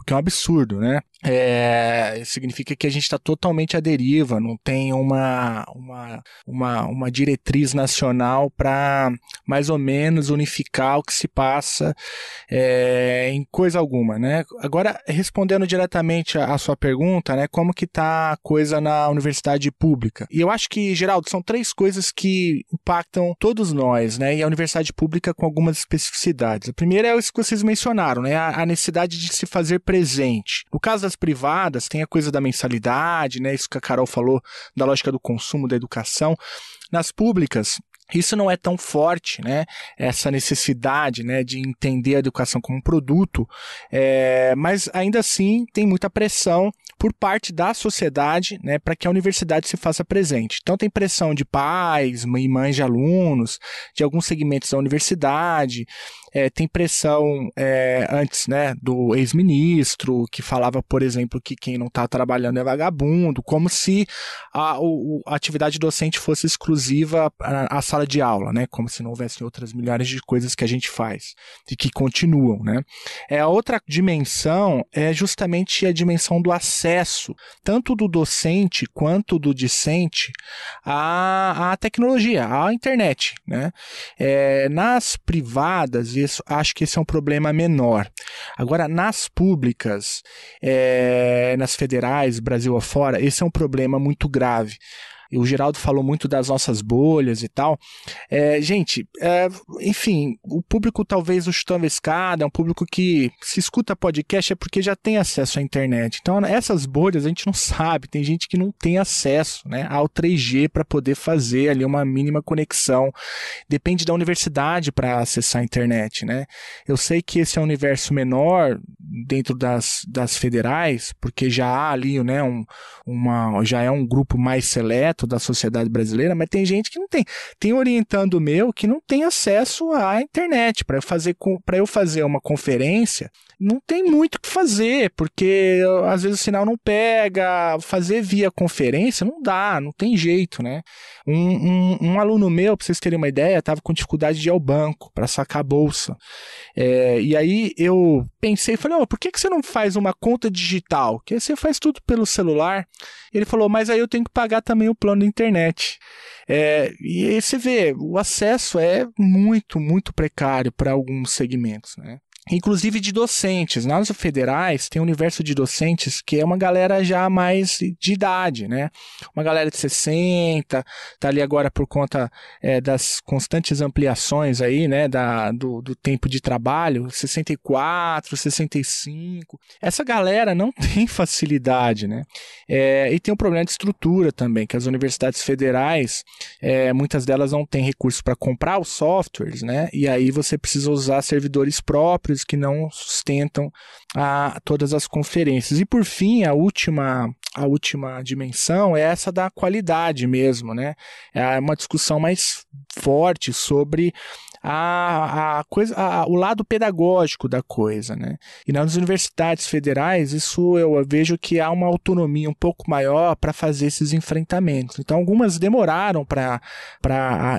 O que é um absurdo, né? É, significa que a gente está totalmente à deriva, não tem uma, uma, uma, uma diretriz nacional para mais ou menos unificar o que se passa é, em coisa alguma, né? Agora, respondendo diretamente à sua pergunta, né, como que está a coisa na universidade pública? E eu acho que, Geraldo, são três coisas que impactam todos nós, né, e a universidade pública com algumas especificidades. A primeira é isso que vocês mencionaram, né, a, a necessidade de se fazer presente. No caso das privadas, tem a coisa da mensalidade, né? Isso que a Carol falou da lógica do consumo, da educação. Nas públicas, isso não é tão forte, né? Essa necessidade, né, de entender a educação como um produto, é, mas ainda assim tem muita pressão por parte da sociedade, né, para que a universidade se faça presente. Então tem pressão de pais mães de alunos, de alguns segmentos da universidade, é, tem pressão é, antes, né, do ex-ministro que falava, por exemplo, que quem não está trabalhando é vagabundo, como se a, o, a atividade docente fosse exclusiva à, à sala de aula, né, como se não houvesse outras milhares de coisas que a gente faz e que continuam, né. É a outra dimensão é justamente a dimensão do acesso, tanto do docente quanto do discente à, à tecnologia, à internet, né. É, nas privadas isso, acho que esse é um problema menor. Agora, nas públicas, é, nas federais, Brasil afora, esse é um problema muito grave. O Geraldo falou muito das nossas bolhas e tal. É, gente, é, enfim, o público talvez o chutando a escada, é um público que se escuta podcast é porque já tem acesso à internet. Então, essas bolhas a gente não sabe. Tem gente que não tem acesso né, ao 3G para poder fazer ali uma mínima conexão. Depende da universidade para acessar a internet. Né? Eu sei que esse é um universo menor dentro das, das federais, porque já há ali né, um, uma, já é um grupo mais seleto da sociedade brasileira, mas tem gente que não tem. Tem orientando meu que não tem acesso à internet. Para eu, fazer, eu fazer uma conferência, não tem muito o que fazer, porque às vezes o sinal não pega. Fazer via conferência não dá, não tem jeito, né? Um, um, um aluno meu, para vocês terem uma ideia, estava com dificuldade de ir ao banco para sacar a bolsa. É, e aí eu pensei, falei, oh, por que, que você não faz uma conta digital? Que você faz tudo pelo celular. Ele falou, mas aí eu tenho que pagar também o de internet. É, e aí você vê, o acesso é muito, muito precário para alguns segmentos, né? Inclusive de docentes. Nas federais tem um universo de docentes que é uma galera já mais de idade, né? Uma galera de 60, tá ali agora por conta é, das constantes ampliações aí, né? Da, do, do tempo de trabalho, 64, 65. Essa galera não tem facilidade, né? É, e tem um problema de estrutura também, que as universidades federais, é, muitas delas não têm recursos para comprar os softwares, né? E aí você precisa usar servidores próprios que não sustentam a, todas as conferências. E por fim, a última, a última dimensão é essa da qualidade mesmo, né? É uma discussão mais forte sobre a, a coisa, a, o lado pedagógico da coisa, né? E nas universidades federais, isso eu vejo que há uma autonomia um pouco maior para fazer esses enfrentamentos. Então, algumas demoraram para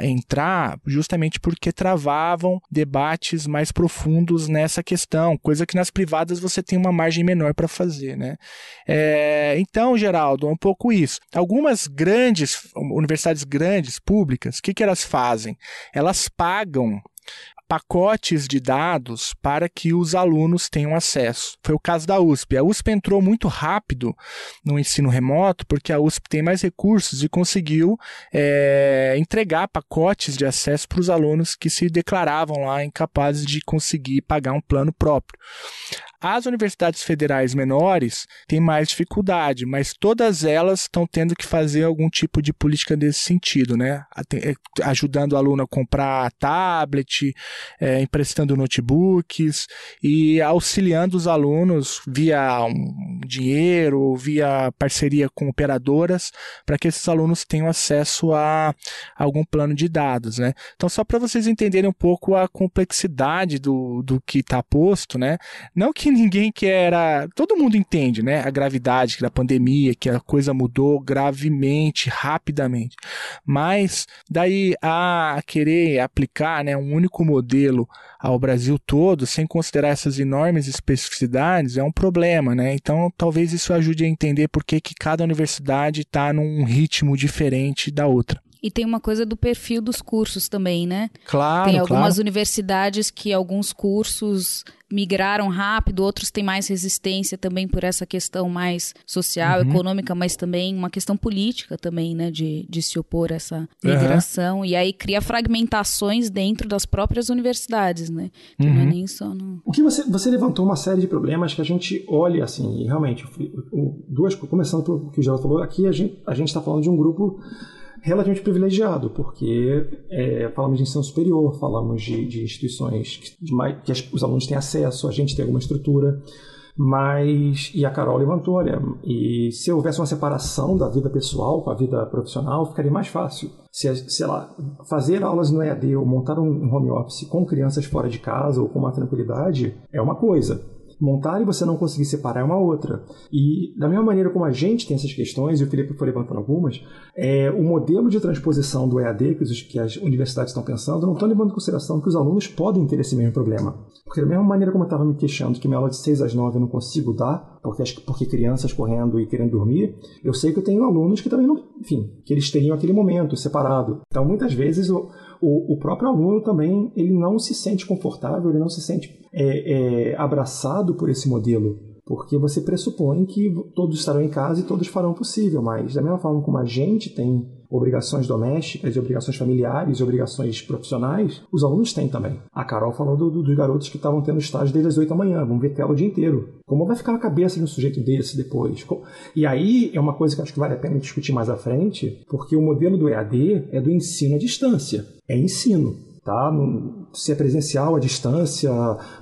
entrar justamente porque travavam debates mais profundos nessa questão, coisa que nas privadas você tem uma margem menor para fazer, né? É, então, Geraldo, é um pouco isso. Algumas grandes universidades grandes públicas, o que, que elas fazem? Elas pagam pacotes de dados para que os alunos tenham acesso. Foi o caso da USP. A USP entrou muito rápido no ensino remoto porque a USP tem mais recursos e conseguiu é, entregar pacotes de acesso para os alunos que se declaravam lá incapazes de conseguir pagar um plano próprio. As universidades federais menores têm mais dificuldade, mas todas elas estão tendo que fazer algum tipo de política nesse sentido, né? É, ajudando o aluno a comprar tablet, é, emprestando notebooks e auxiliando os alunos via um dinheiro ou via parceria com operadoras para que esses alunos tenham acesso a algum plano de dados, né? Então, só para vocês entenderem um pouco a complexidade do, do que está posto, né? Não que ninguém queira. Todo mundo entende, né? A gravidade da pandemia, que a coisa mudou gravemente, rapidamente. Mas daí a querer aplicar né, um único modelo ao Brasil todo, sem considerar essas enormes especificidades, é um problema, né? Então, talvez isso ajude a entender por que, que cada universidade está num ritmo diferente da outra. E tem uma coisa do perfil dos cursos também, né? Claro, Tem algumas claro. universidades que alguns cursos migraram rápido, outros têm mais resistência também por essa questão mais social, Uhum. econômica, mas também uma questão política também, né? De, de se opor a essa migração. E aí cria fragmentações dentro das próprias universidades, né? Que não é Uhum. nem só no... O que você, você levantou uma série de problemas que a gente olha assim, e realmente, o- o- duas, começando pelo que o Geraldo falou, aqui a gente a está falando de um grupo relativamente privilegiado, porque é, falamos de ensino superior, falamos de, de instituições que, de mais- que as- os alunos têm acesso, a gente tem alguma estrutura, mas, e a Carol levantou, olha, e se houvesse uma separação da vida pessoal com a vida profissional, ficaria mais fácil. Se, sei lá, fazer aulas no EAD ou montar um home office com crianças fora de casa ou com uma tranquilidade é uma coisa. Montar e você não conseguir separar é uma outra. E da mesma maneira como a gente tem essas questões, e o Felipe foi levantando algumas, é, o modelo de transposição do EAD que, os- que as universidades estão pensando não estão levando em consideração que os alunos podem ter esse mesmo problema. Porque da mesma maneira como eu estava me queixando que minha aula de 6 às 9 eu não consigo dar, porque, porque crianças correndo e querendo dormir, eu sei que eu tenho alunos que também não, enfim, que eles teriam aquele momento separado. Então muitas vezes o, o próprio aluno também ele não se sente confortável, ele não se sente é, é, abraçado por esse modelo. Porque você pressupõe que todos estarão em casa e todos farão o possível, mas da mesma forma como a gente tem obrigações domésticas, e obrigações familiares e obrigações profissionais, os alunos têm também. A Carol falou do- do- dos garotos que estavam tendo estágio desde as 8 da manhã, vão ver tela o dia inteiro. Como vai ficar a cabeça de um sujeito desse depois? E aí é uma coisa que acho que vale a pena discutir mais à frente, porque o modelo do EAD é do ensino à distância. É ensino tá? Se é presencial, à distância,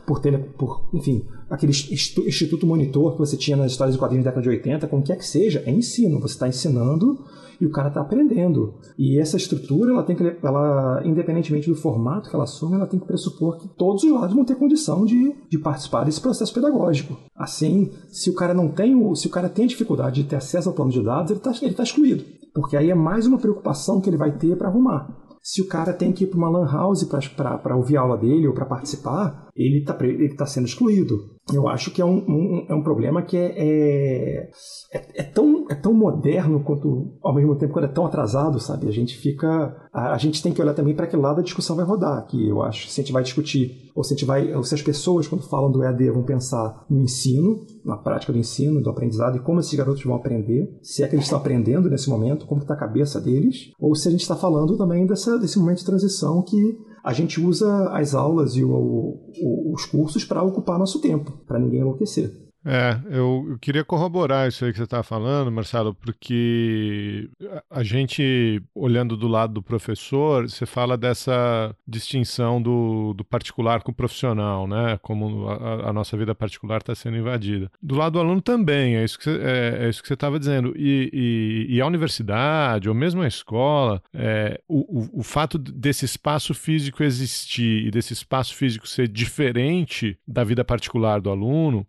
por tele, por, enfim, aquele institu- instituto monitor que você tinha nas histórias de quadrinhos da década de 80, como quer que seja, é ensino. Você está ensinando e o cara está aprendendo. E essa estrutura, ela tem que, ela, independentemente do formato que ela assume, ela tem que pressupor que todos os lados vão ter condição de, de participar desse processo pedagógico. Assim, se o cara não tem, se o cara tem dificuldade de ter acesso ao plano de dados, ele está ele tá excluído. Porque aí é mais uma preocupação que ele vai ter para arrumar. Se o cara tem que ir para uma lan house para ouvir a aula dele ou para participar, ele está ele tá sendo excluído. Eu acho que é um, um- é um problema que é, é, é, é tão, é tão moderno quanto, ao mesmo tempo, quando é tão atrasado, sabe? A gente fica. A, a gente tem que olhar também para que lado a discussão vai rodar, que eu acho. Se a gente vai discutir, ou se, a gente vai, ou se as pessoas, quando falam do EAD, vão pensar no ensino, na prática do ensino, do aprendizado, e como esses garotos vão aprender, se é que eles estão aprendendo nesse momento, como está a cabeça deles, ou se a gente está falando também dessa, desse momento de transição que a gente usa as aulas e o- o- os cursos para ocupar nosso tempo, para ninguém enlouquecer. É, eu, eu queria corroborar isso aí que você está falando, Marcelo, porque a, a gente, olhando do lado do professor, você fala dessa distinção do, do particular com o profissional, né? Como a, a nossa vida particular está sendo invadida. Do lado do aluno também, é isso que você é, é isso que você estava dizendo. E, e, e a universidade, ou mesmo a escola, é, o, o, o fato desse espaço físico existir e desse espaço físico ser diferente da vida particular do aluno,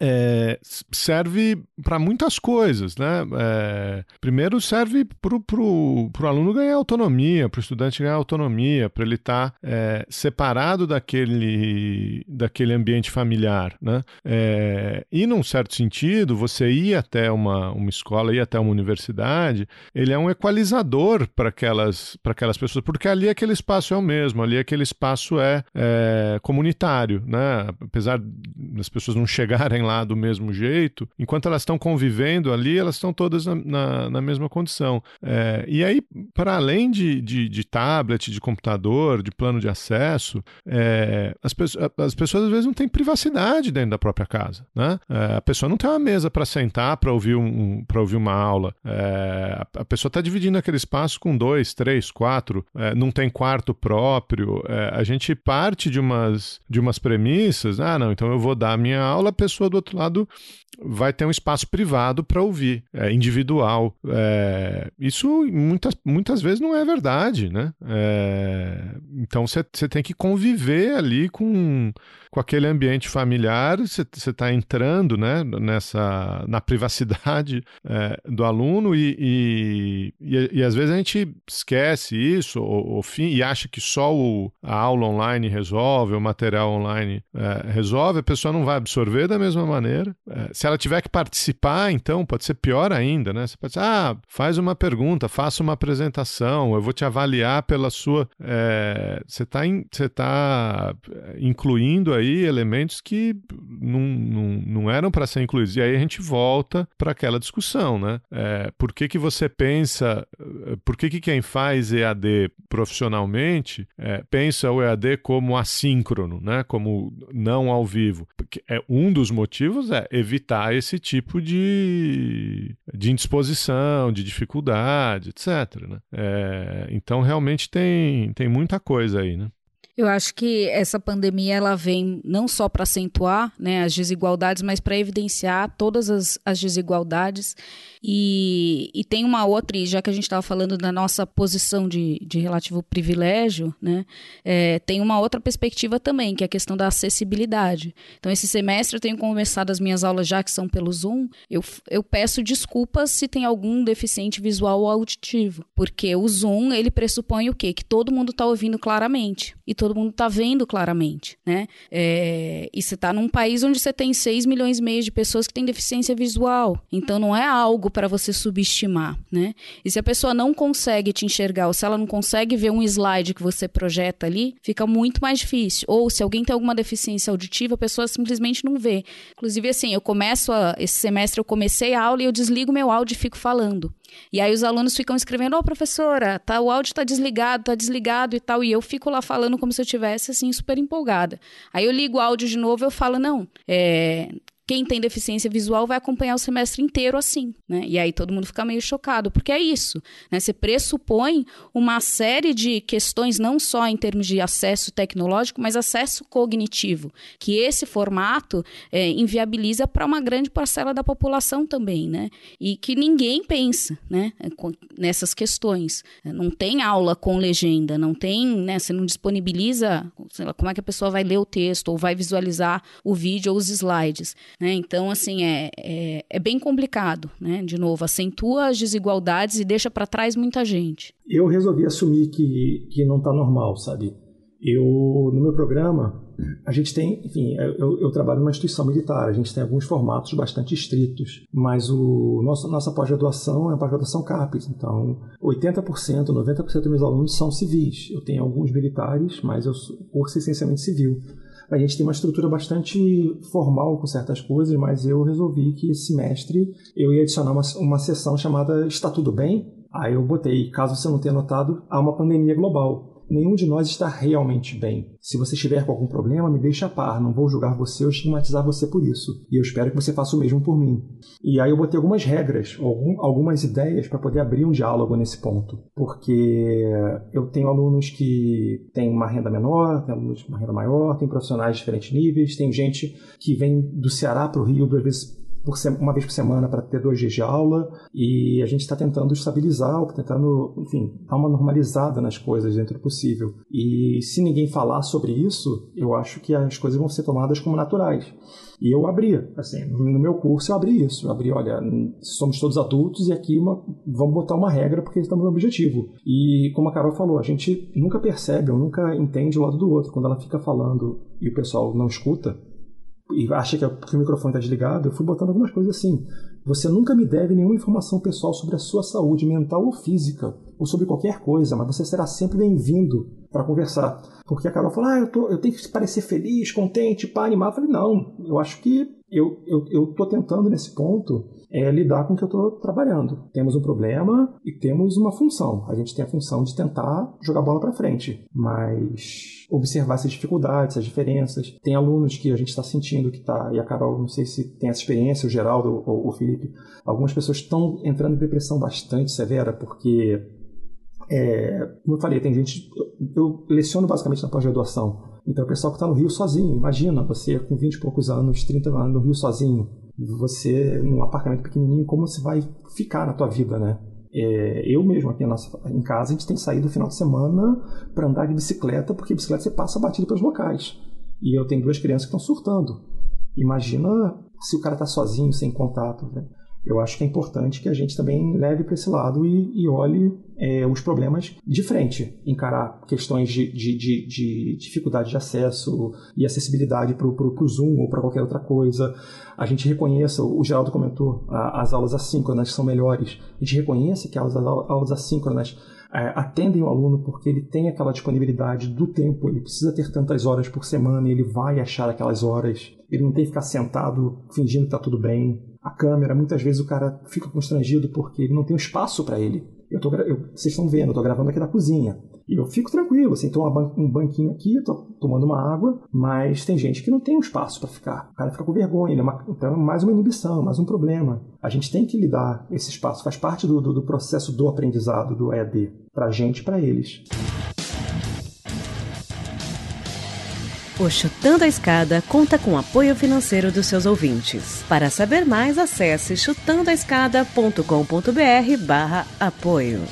é, serve para muitas coisas, né? É, primeiro serve para o aluno ganhar autonomia, para o estudante ganhar autonomia, para ele estar separado daquele, daquele ambiente familiar, né? É, e num certo sentido, você ir até uma, uma escola, ir até uma universidade, ele é um equalizador para aquelas, aquelas pessoas, porque ali aquele espaço é o mesmo, ali aquele espaço é, é comunitário, né? Apesar das pessoas não chegarem lá do mesmo jeito, enquanto elas estão convivendo ali, elas estão todas na, na, na mesma condição. É, e aí, para além de, de, de tablet, de computador, de plano de acesso, é, as, pessoas, as pessoas às vezes não têm privacidade dentro da própria casa. Né? É, a pessoa não tem uma mesa para sentar para ouvir, um, ouvir uma aula. É, a, a pessoa está dividindo aquele espaço com dois, três, quatro, é, não tem quarto próprio. É, a gente parte de umas, de umas premissas, ah, não, então eu vou dar a minha aula, a pessoa do outro lado vai ter um espaço privado para ouvir, é, individual. É, isso muitas, muitas vezes não é verdade, né? É, então você tem que conviver ali com, com aquele ambiente familiar, você está entrando né, nessa, na privacidade é, do aluno e, e, e, e, às vezes a gente esquece isso ou, ou fim, e acha que só o, a aula online resolve, o material online é, resolve, a pessoa não vai absorver da mesma maneira. Se ela tiver que participar, então, pode ser pior ainda, né? Você pode dizer, ah, faz uma pergunta, faça uma apresentação, eu vou te avaliar pela sua. É, você está você tá incluindo aí elementos que não, não, não eram para ser incluídos. E aí a gente volta para aquela discussão, né? É, por que, que você pensa, por que, que quem faz EAD profissionalmente é, pensa o EAD como assíncrono, né? Como não ao vivo? Porque é um dos motivos é evitar esse tipo de, de indisposição, de dificuldade, etc. Né? É, então realmente tem, tem muita coisa aí, né? Eu acho que essa pandemia ela vem não só para acentuar né, as desigualdades, mas para evidenciar todas as, as desigualdades. E, e, tem uma outra, e já que a gente estava falando da nossa posição de, de relativo privilégio, né, é, tem uma outra perspectiva também, que é a questão da acessibilidade. Então, esse semestre eu tenho começado as minhas aulas já que são pelo Zoom. Eu, eu peço desculpas se tem algum deficiente visual ou auditivo, porque o Zoom ele pressupõe o quê? Que todo mundo está ouvindo claramente. E todo mundo está vendo claramente, né? É, e você está num país onde você tem 6 milhões e meio de pessoas que têm deficiência visual. Então não é algo para você subestimar, né? E se a pessoa não consegue te enxergar, ou se ela não consegue ver um slide que você projeta ali, fica muito mais difícil. Ou se alguém tem alguma deficiência auditiva, a pessoa simplesmente não vê. Inclusive, assim, eu começo a, esse semestre eu comecei a aula e eu desligo meu áudio e fico falando. E aí os alunos ficam escrevendo, ô oh, professora, tá, o áudio tá desligado, tá desligado e tal. E eu fico lá falando como se eu tivesse assim, super empolgada. Aí eu ligo o áudio de novo e eu falo, não, é, quem tem deficiência visual vai acompanhar o semestre inteiro assim, né? E aí todo mundo fica meio chocado, porque é isso, né? Você pressupõe uma série de questões, não só em termos de acesso tecnológico, mas acesso cognitivo, que esse formato é, inviabiliza para uma grande parcela da população também, né? E que ninguém pensa, né? Nessas questões. Não tem aula com legenda, não tem, né? Você não disponibiliza, lá, como é que a pessoa vai ler o texto ou vai visualizar o vídeo ou os slides. Né? Então, assim, é, é, é, bem complicado, né? De novo, acentua as desigualdades e deixa para trás muita gente. Eu resolvi assumir que, que não está normal, sabe? Eu, no meu programa, a gente tem, enfim, eu, eu, trabalho numa instituição militar, a gente tem alguns formatos bastante estritos, mas o nosso, nossa pós-graduação é uma pós-graduação CAPES, então 80%, 90% dos meus alunos são civis. Eu tenho alguns militares, mas eu curso essencialmente civil. A gente tem uma estrutura bastante formal com certas coisas, mas eu resolvi que esse semestre eu ia adicionar uma, uma sessão chamada Está Tudo Bem? Aí eu botei, caso você não tenha notado, há uma pandemia global nenhum de nós está realmente bem. Se você estiver com algum problema, me deixe a par, não vou julgar você ou estigmatizar você por isso. E eu espero que você faça o mesmo por mim. E aí eu botei algumas regras, algumas ideias para poder abrir um diálogo nesse ponto. Porque eu tenho alunos que têm uma renda menor, tem alunos com uma renda maior, tem profissionais de diferentes níveis, tem gente que vem do Ceará para o Rio, duas vezes por uma vez por semana para ter dois dias de aula e a gente está tentando estabilizar, tentando, enfim, dar uma normalizada nas coisas dentro do possível. E se ninguém falar sobre isso, eu acho que as coisas vão ser tomadas como naturais. E eu abri, assim, no meu curso eu abri isso. Eu abri, olha, somos todos adultos e aqui uma, vamos botar uma regra porque estamos no objetivo. E como a Carol falou, a gente nunca percebe ou nunca entende o lado do outro. Quando ela fica falando e o pessoal não escuta, e acha que, o microfone está desligado, eu fui botando algumas coisas assim. Você nunca me deve nenhuma informação pessoal sobre a sua saúde mental ou física, ou sobre qualquer coisa, mas você será sempre bem-vindo para conversar. Porque a Carol falou, ah, eu, tô, eu tenho que parecer feliz, contente, pá, animar. Eu falei, não, eu acho que eu, eu, eu tentando nesse ponto é lidar com o que eu estou trabalhando. Temos um problema e temos uma função. A gente tem a função de tentar jogar a bola para frente, mas observar essas dificuldades, essas diferenças. Tem alunos que a gente está sentindo que está, e a Carol, não sei se tem essa experiência, o Geraldo ou o Felipe, algumas pessoas estão entrando em depressão bastante severa porque é, como eu falei, tem gente. Eu, leciono basicamente na pós-graduação. Então, o pessoal que está no Rio sozinho, imagina você com 20 e poucos anos, 30 anos no Rio sozinho, Você, num apartamento pequenininho, como você vai ficar na tua vida, né? É, eu mesmo aqui nossa, em casa, a gente tem saído no final de semana para andar de bicicleta, porque bicicleta você passa batido pelos locais. E eu tenho duas crianças que estão surtando. Imagina se o cara está sozinho, sem contato. Né? eu acho que é importante que a gente também leve para esse lado e, e olhe é, os problemas de frente, encarar questões de, de, de, de dificuldade de acesso e acessibilidade para o Zoom ou para qualquer outra coisa. A gente reconheça, o Geraldo comentou, a, as aulas assíncronas são melhores. A gente reconhece que as aulas assíncronas é, atendem o aluno porque ele tem aquela disponibilidade do tempo, ele precisa ter tantas horas por semana ele vai achar aquelas horas. Ele não tem que ficar sentado fingindo que está tudo bem a câmera, muitas vezes o cara fica constrangido porque ele não tem espaço para ele. Eu tô, eu, vocês estão vendo, eu tô gravando aqui na cozinha. E eu fico tranquilo, assim, tô um banquinho aqui, tô tomando uma água, mas tem gente que não tem um espaço para ficar. O cara fica com vergonha, é uma, então é mais uma inibição, mais um problema. A gente tem que lidar esse espaço, faz parte do, do, do processo do aprendizado, do EAD, pra gente e pra eles. O Chutando a Escada conta com apoio financeiro dos seus ouvintes. Para saber mais, acesse chutandoaescada.com.br barra apoio.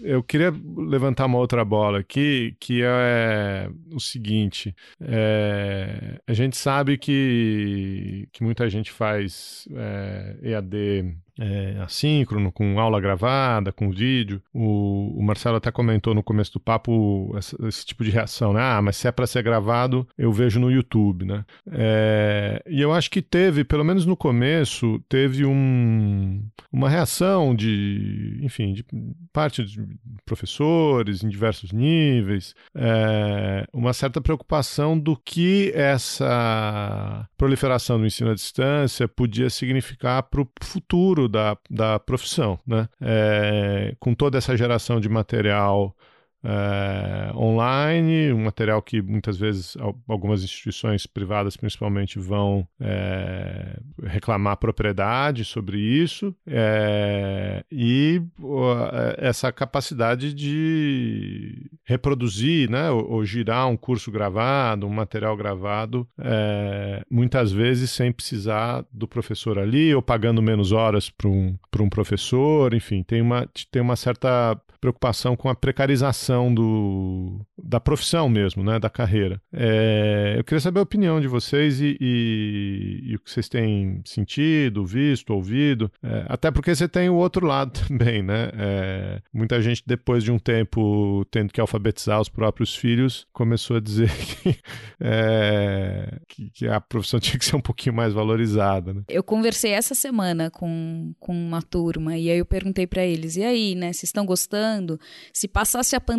Eu queria levantar uma outra bola aqui, que é o seguinte: é, a gente sabe que, que muita gente faz é, EAD é, assíncrono, com aula gravada, com vídeo. O, o, Marcelo até comentou no começo do papo esse, esse tipo de reação, né? Ah, mas se é para ser gravado, eu vejo no YouTube, né? É, e eu acho que teve, pelo menos no começo, teve um, uma reação de, enfim, de parte de professores em diversos níveis, é, uma certa preocupação do que essa proliferação do ensino à distância podia significar para o futuro da, da profissão, né? É, com toda essa geração de material é, online, um material que muitas vezes algumas instituições privadas principalmente vão é, reclamar propriedade sobre isso é, e essa capacidade de reproduzir, né, ou, ou, girar um curso gravado, um material gravado, muitas vezes sem precisar do professor ali ou pagando menos horas para um, um professor, enfim, tem uma, tem uma certa preocupação com a precarização do, da profissão mesmo, né, da carreira. É, eu queria saber a opinião de vocês e, e, e o que vocês têm sentido, visto, ouvido, é, até porque você tem o outro lado também, né? É, muita gente, depois de um tempo tendo que alfabetizar os próprios filhos, começou a dizer que, é, que, que a profissão tinha que ser um pouquinho mais valorizada. Né? Eu conversei essa semana com, com uma turma e aí eu perguntei para eles, e aí, né, vocês estão gostando? se passasse a pandemia.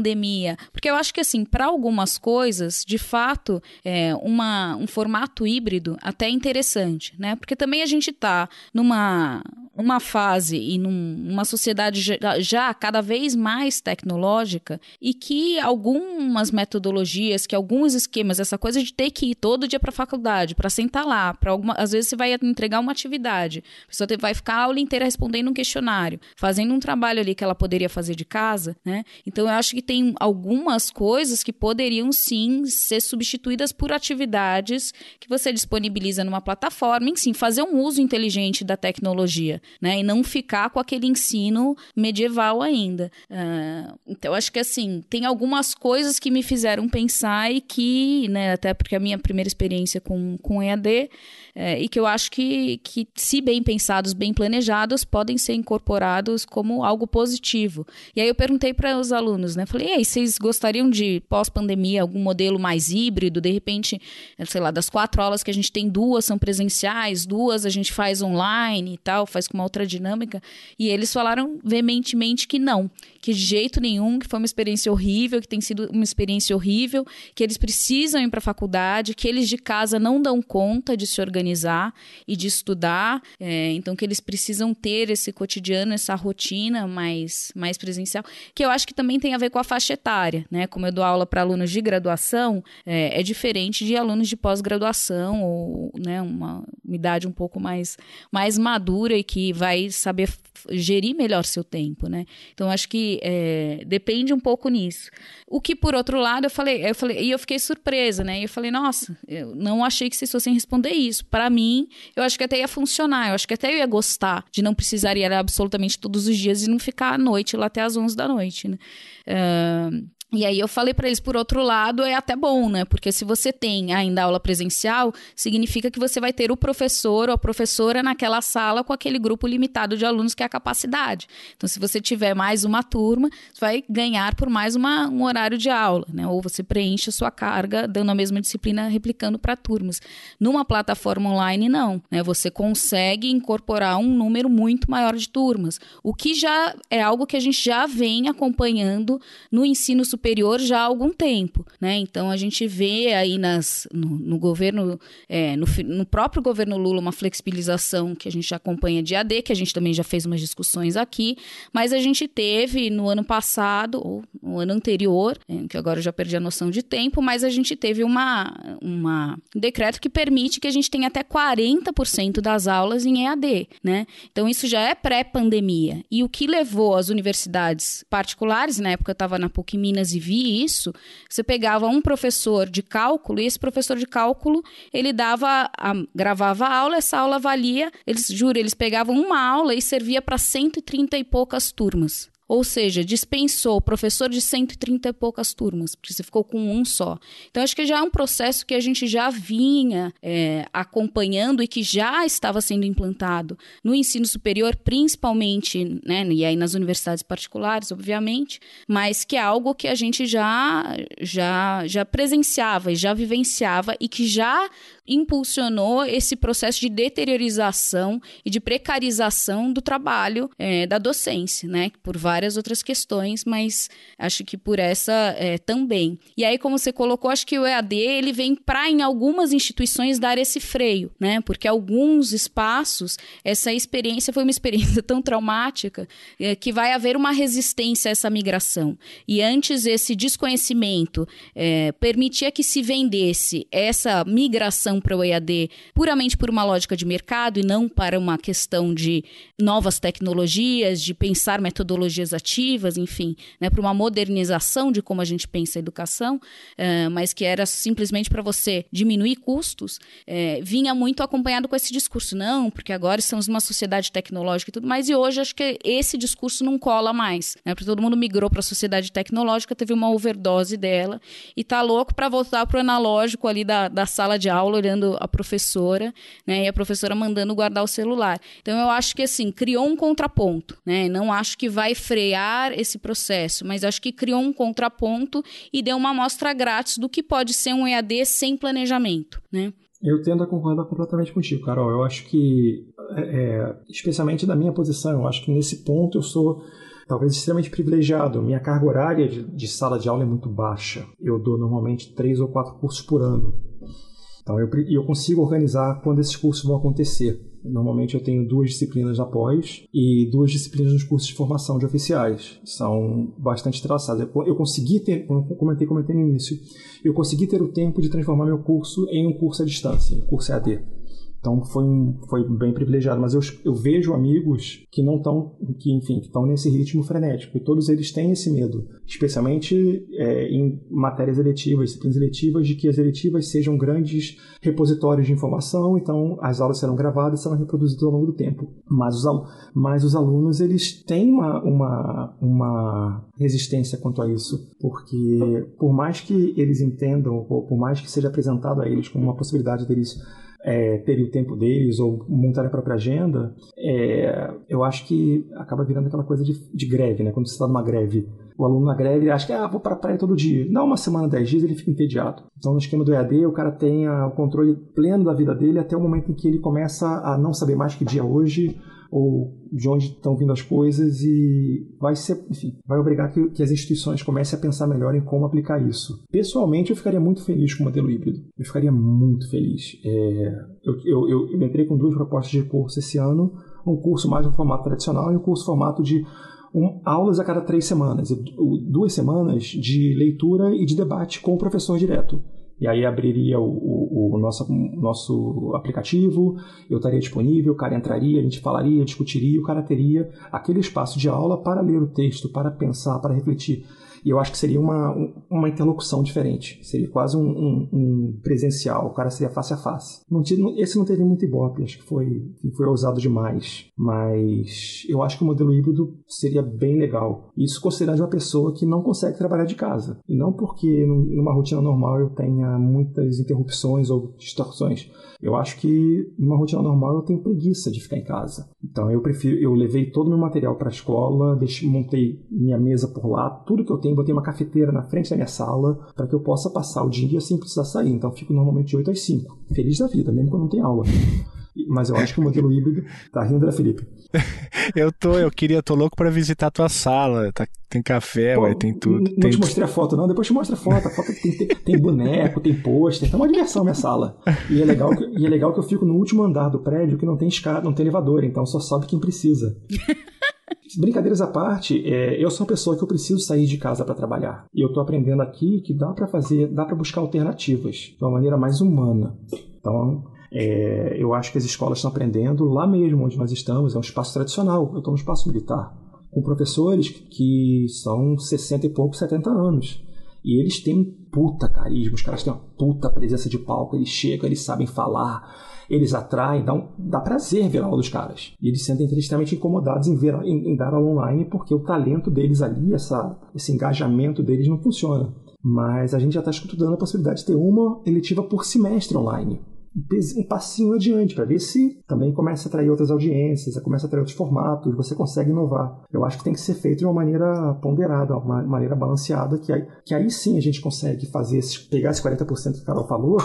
Porque eu acho que, assim, para algumas coisas, de fato, é, uma, um formato híbrido até é interessante, né? Porque também a gente está numa uma fase e num, numa sociedade já, já, cada vez mais tecnológica e que algumas metodologias, que alguns esquemas, essa coisa de ter que ir todo dia para a faculdade, para sentar lá, para alguma, às vezes você vai entregar uma atividade, a pessoa vai ficar a aula inteira respondendo um questionário, fazendo um trabalho ali que ela poderia fazer de casa, né? Então eu acho que tem algumas coisas que poderiam sim ser substituídas por atividades que você disponibiliza numa plataforma, enfim, fazer um uso inteligente da tecnologia né? E não ficar com aquele ensino medieval ainda. Uh, então, acho que assim, tem algumas coisas que me fizeram pensar e que, né, até porque a minha primeira experiência com, com EAD é, e que eu acho que, que, se bem pensados, bem planejados, podem ser incorporados como algo positivo. E aí eu perguntei para os alunos, né? Falei, e aí, vocês gostariam de, pós-pandemia, algum modelo mais híbrido? De repente, sei lá, das quatro aulas que a gente tem, duas são presenciais, duas a gente faz online e tal, faz com uma outra dinâmica. E eles falaram veementemente que não, que de jeito nenhum, que foi uma experiência horrível, que tem sido uma experiência horrível, que eles precisam ir para a faculdade, que eles de casa não dão conta de se organizar e de estudar, é, então que eles precisam ter esse cotidiano, essa rotina mais, mais presencial, que eu acho que também tem a ver com a faixa etária, né? Como eu dou aula para alunos de graduação, é, é, diferente de alunos de pós-graduação ou né, uma, uma idade um pouco mais, mais madura e que vai saber gerir melhor seu tempo, né? Então acho que é, depende um pouco nisso. O que por outro lado eu falei, eu falei e eu fiquei surpresa, né? Eu falei, nossa, eu não achei que vocês fossem responder isso. Para mim, eu acho que até ia funcionar, eu acho que até eu ia gostar de não precisar ir absolutamente todos os dias e não ficar à noite lá até às 11 da noite, né? Uh, e aí eu falei para eles, por outro lado, é até bom, né? Porque se você tem ainda aula presencial, significa que você vai ter o professor ou a professora naquela sala com aquele grupo limitado de alunos que é a capacidade. Então, se você tiver mais uma turma, você vai ganhar por mais uma, um horário de aula, né? Ou você preenche a sua carga dando a mesma disciplina replicando para turmas. Numa plataforma online, não. Né? Você consegue incorporar um número muito maior de turmas, o que já é algo que a gente já vem acompanhando no ensino superior superior já há algum tempo, né? Então a gente vê aí nas, no, no governo, é, no, no, próprio governo Lula, uma flexibilização que a gente acompanha de AD, que a gente também já fez umas discussões aqui, mas a gente teve no ano passado, ou no ano anterior, é, que agora eu já perdi a noção de tempo, mas a gente teve uma, uma um decreto que permite que a gente tenha até 40% das aulas em EAD, né? Então isso já é pré-pandemia. E o que levou as universidades particulares, na época eu estava na PUC Minas e vi isso, você pegava um professor de cálculo e esse professor de cálculo, ele dava, a, gravava a aula, essa aula valia, eles, juro, eles pegavam uma aula e servia para 130 e poucas turmas. Ou seja, dispensou o professor de 130 e poucas turmas, porque você ficou com um só. Então, acho que já é um processo que a gente já vinha é, acompanhando e que já estava sendo implantado no ensino superior, principalmente, né, e aí nas universidades particulares, obviamente, mas que é algo que a gente já, já, já presenciava e já vivenciava e que já impulsionou esse processo de deteriorização e de precarização do trabalho é, da docência, né? Por várias outras questões, mas acho que por essa é, também. E aí, como você colocou, acho que o EAD ele vem para em algumas instituições dar esse freio, né? Porque alguns espaços essa experiência foi uma experiência tão traumática é, que vai haver uma resistência a essa migração. E antes esse desconhecimento é, permitia que se vendesse essa migração para o EAD puramente por uma lógica de mercado e não para uma questão de novas tecnologias, de pensar metodologias ativas, enfim, né, para uma modernização de como a gente pensa a educação, uh, mas que era simplesmente para você diminuir custos, uh, vinha muito acompanhado com esse discurso. Não, porque agora estamos numa sociedade tecnológica e tudo mais, e hoje acho que esse discurso não cola mais, né, porque todo mundo migrou para a sociedade tecnológica, teve uma overdose dela e tá louco para voltar para o analógico ali da, da sala de aula, olhando a professora, né? E a professora mandando guardar o celular. Então eu acho que assim, criou um contraponto, né? Não acho que vai frear esse processo, mas acho que criou um contraponto e deu uma amostra grátis do que pode ser um EAD sem planejamento, né? Eu tendo a concordar completamente contigo, Carol. Eu acho que, é, é especialmente da minha posição, eu acho que nesse ponto eu sou talvez extremamente privilegiado. Minha carga horária de, de, sala de aula é muito baixa. Eu dou normalmente três ou quatro cursos por ano. Então, eu, eu consigo organizar quando esses cursos vão acontecer. Normalmente eu tenho duas disciplinas após e duas disciplinas nos cursos de formação de oficiais. São bastante traçadas. Eu consegui ter, como comentei, comentei no início, eu consegui ter o tempo de transformar meu curso em um curso à distância, um curso EAD. Então foi, foi bem privilegiado. Mas eu, eu vejo amigos que não estão, que enfim, estão nesse ritmo frenético. E todos eles têm esse medo, especialmente é, em matérias eletivas, disciplinas eletivas, de que as eletivas sejam grandes repositórios de informação. Então as aulas serão gravadas e serão reproduzidas ao longo do tempo. Mas os, mas os alunos eles têm uma, uma, uma resistência quanto a isso, porque por mais que eles entendam, ou por mais que seja apresentado a eles como uma possibilidade deles é, terem o tempo deles ou montar a própria agenda, é, eu acho que acaba virando aquela coisa de, de greve, né? Quando você está numa greve, o aluno na greve acha que ah, vou para a praia todo dia. Dá uma semana, dez dias, ele fica entediado. Então, no esquema do EAD, o cara tem a, o controle pleno da vida dele até o momento em que ele começa a não saber mais que dia é hoje, ou de onde estão vindo as coisas e vai ser, enfim, vai obrigar que, que, as instituições comecem a pensar melhor em como aplicar isso. Pessoalmente, eu ficaria muito feliz com o modelo híbrido. Eu ficaria muito feliz. É, eu, eu, eu, eu entrei com duas propostas de curso esse ano, um curso mais no formato tradicional e um curso formato de um, aulas a cada três semanas, duas semanas de leitura e de debate com o professor direto. E aí abriria o, o, o, nosso, nosso aplicativo, eu estaria disponível, o cara entraria, a gente falaria, discutiria, o cara teria aquele espaço de aula para ler o texto, para pensar, para refletir. E eu acho que seria uma, uma interlocução diferente. Seria quase um, um, um presencial. O cara seria face a face. Não, esse não teve muito ibope, acho que foi, foi ousado demais. Mas eu acho que o modelo híbrido seria bem legal. Isso considerando uma pessoa que não consegue trabalhar de casa. E não porque numa rotina normal eu tenha muitas interrupções ou distorções. Eu acho que numa rotina normal eu tenho preguiça de ficar em casa. Então eu prefiro, eu levei todo o meu material para a escola, deixei, montei minha mesa por lá, tudo que eu tenho, botei uma cafeteira na frente da minha sala para que eu possa passar o dia sem precisar sair. Então eu fico normalmente de 8 às 5. Feliz da vida, mesmo quando não tem aula. Mas eu acho que o modelo híbrido tá rindo da Felipe. eu tô, eu queria, tô louco para visitar a tua sala. Tá, tem café, Pô, ué, tem tudo. Não tem... te mostrei a foto, não. Depois te mostra a foto. A foto tem, tem, tem boneco, tem pôster, tá uma diversão minha sala. E é, legal que, e é legal que eu fico no último andar do prédio que não tem escada, não tem elevador, então só sobe quem precisa. Brincadeiras à parte, é, eu sou uma pessoa que eu preciso sair de casa para trabalhar. E eu estou aprendendo aqui que dá para fazer, dá para buscar alternativas de uma maneira mais humana. Então, é, eu acho que as escolas estão aprendendo lá mesmo onde nós estamos, é um espaço tradicional. Eu estou no espaço militar, com professores que são 60 e pouco, 70 anos. E eles têm puta carisma, os caras têm uma puta presença de palco, eles chegam, eles sabem falar, eles atraem, dá, um, dá prazer ver a aula dos caras. E eles se sentem extremamente incomodados em, ver, em, em, dar aula online porque o talento deles ali, essa, esse engajamento deles não funciona. Mas a gente já está estudando a possibilidade de ter uma eletiva por semestre online um passinho adiante para ver se também começa a atrair outras audiências, começa a atrair outros formatos, você consegue inovar. Eu acho que tem que ser feito de uma maneira ponderada, uma maneira balanceada, que aí, que aí sim a gente consegue fazer esse, pegar esse 40% que o Carol falou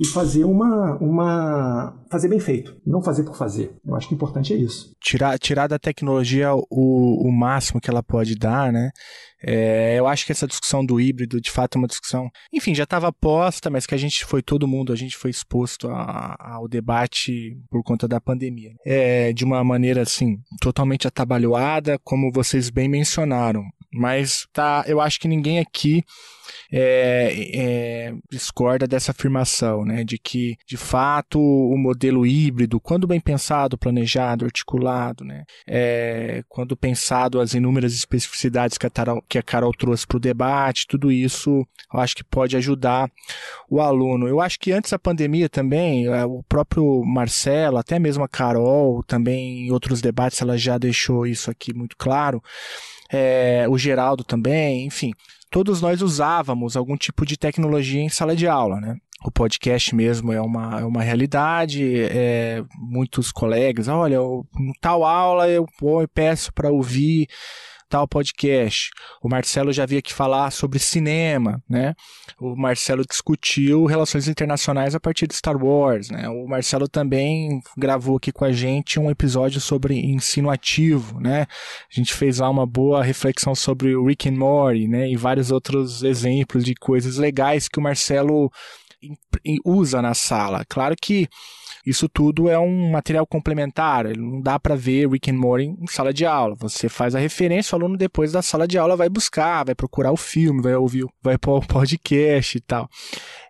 e fazer uma, uma fazer bem feito, não fazer por fazer. Eu acho que o importante é isso. Tirar, tirar da tecnologia o, o máximo que ela pode dar, né? É, eu acho que essa discussão do híbrido, de fato, é uma discussão, enfim, já estava posta, mas que a gente foi, todo mundo, a gente foi exposto a, ao debate por conta da pandemia. É, de uma maneira, assim, totalmente atabalhoada, como vocês bem mencionaram. Mas tá, eu acho que ninguém aqui é, é, discorda dessa afirmação, né, de que de fato o modelo híbrido, quando bem pensado, planejado, articulado, né, é, quando pensado as inúmeras especificidades que a, Carol, que a Carol trouxe para o debate, tudo isso eu acho que pode ajudar o aluno. Eu acho que antes da pandemia também, é, o próprio Marcelo, até mesmo a Carol, também em outros debates ela já deixou isso aqui muito claro é, o Geraldo também, enfim, todos nós usávamos algum tipo de tecnologia em sala de aula, né? O podcast mesmo é uma, é uma realidade. É, muitos colegas, olha, eu, tal aula eu, eu peço para ouvir tal podcast. O Marcelo já veio aqui falar sobre cinema, né? O Marcelo discutiu relações internacionais a partir de Star Wars, né? O Marcelo também gravou aqui com a gente um episódio sobre ensino ativo, né? A gente fez lá uma boa reflexão sobre o Rick and Morty, né? E vários outros exemplos de coisas legais que o Marcelo usa na sala. Claro que isso tudo é um material complementar, não dá para ver Rick and Morty em sala de aula. Você faz a referência, o aluno depois da sala de aula vai buscar, vai procurar o filme, vai ouvir, vai pôr o podcast e tal.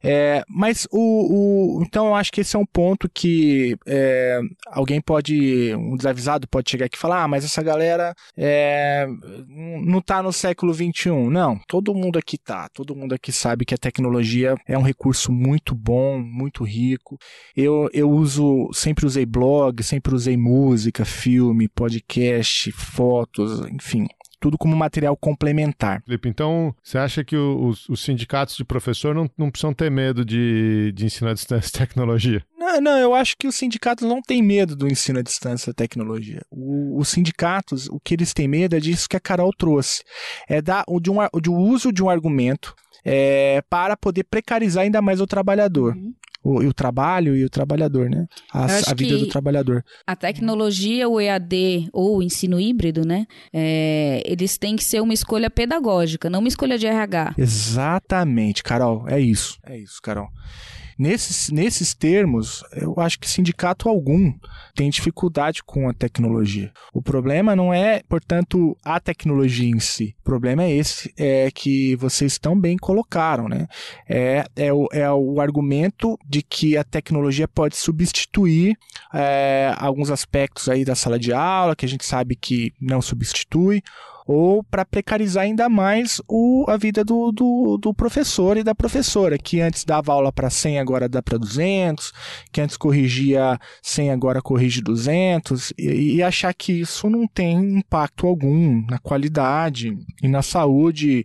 É, mas o, o, Então eu acho que esse é um ponto que é, alguém pode. Um desavisado pode chegar aqui e falar: ah, mas essa galera é, não está no século XXI. Não, todo mundo aqui tá. Todo mundo aqui sabe que a tecnologia é um recurso muito bom, muito rico. Eu, eu uso, sempre usei blog, sempre usei música, filme, podcast, fotos, enfim tudo como material complementar. Felipe, então você acha que os, os sindicatos de professor não, não precisam ter medo de, de ensino à distância e tecnologia? Não, não, eu acho que os sindicatos não têm medo do ensino à distância e tecnologia. O, os sindicatos, o que eles têm medo é disso que a Carol trouxe. É da, de, um, de um uso de um argumento é, para poder precarizar ainda mais o trabalhador. Uhum o, o trabalho e o trabalhador, né? A, a vida do trabalhador. A tecnologia, o EAD ou o ensino híbrido, né? É, eles têm que ser uma escolha pedagógica, não uma escolha de RH. Exatamente, Carol. É isso. É isso, Carol. Nesses, nesses termos, eu acho que sindicato algum tem dificuldade com a tecnologia. O problema não é, portanto, a tecnologia em si. O problema é esse é que vocês tão bem colocaram, né? É, é, o, é o argumento de que a tecnologia pode substituir é, alguns aspectos aí da sala de aula, que a gente sabe que não substitui, ou para precarizar ainda mais o, a vida do, do, do, professor e da professora, que antes dava aula para 100, agora dá para 200, que antes corrigia 100, agora corrige 200, e, e, achar que isso não tem impacto algum na qualidade e na saúde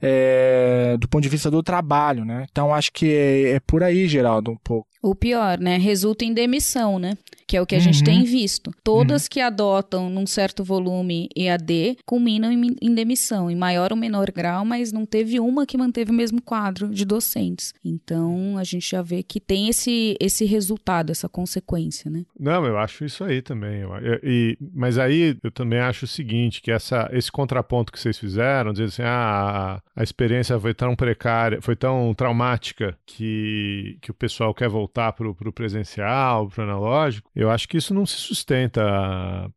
é, do ponto de vista do trabalho, né? Então acho que é, é por aí, Geraldo, um pouco. O pior, né? Resulta em demissão, né? Que é o que a uhum. gente tem visto. Todas uhum. que adotam num certo volume EAD culminam em, em, demissão, em maior ou menor grau, mas não teve uma que manteve o mesmo quadro de docentes. Então a gente já vê que tem esse, esse resultado, essa consequência, né? Não, eu acho isso aí também. Eu, eu, e, mas aí eu também acho o seguinte: que essa, esse contraponto que vocês fizeram, dizer assim, ah, a experiência foi tão precária, foi tão traumática que, que o pessoal quer voltar voltar para o presencial, para o analógico, eu acho que isso não se sustenta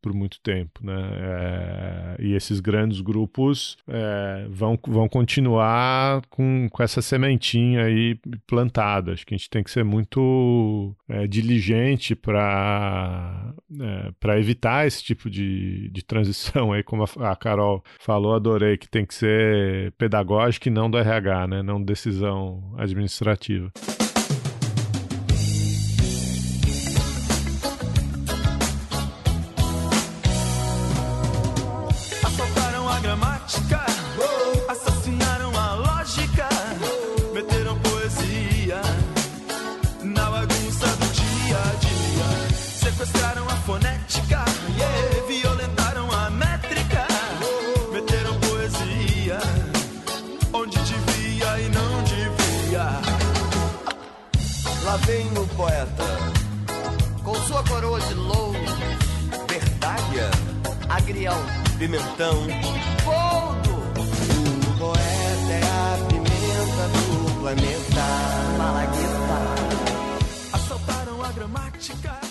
por muito tempo, né? É, e esses grandes grupos é, vão, vão continuar com, com essa sementinha aí plantada. Acho que a gente tem que ser muito é, diligente para é, evitar esse tipo de, de transição aí, como a, a Carol falou, adorei que tem que ser pedagógico e não do RH, né? Não decisão administrativa. Pimentão, poldo. O poeta é a pimenta do planeta. Malagueta. Assaltaram a gramática.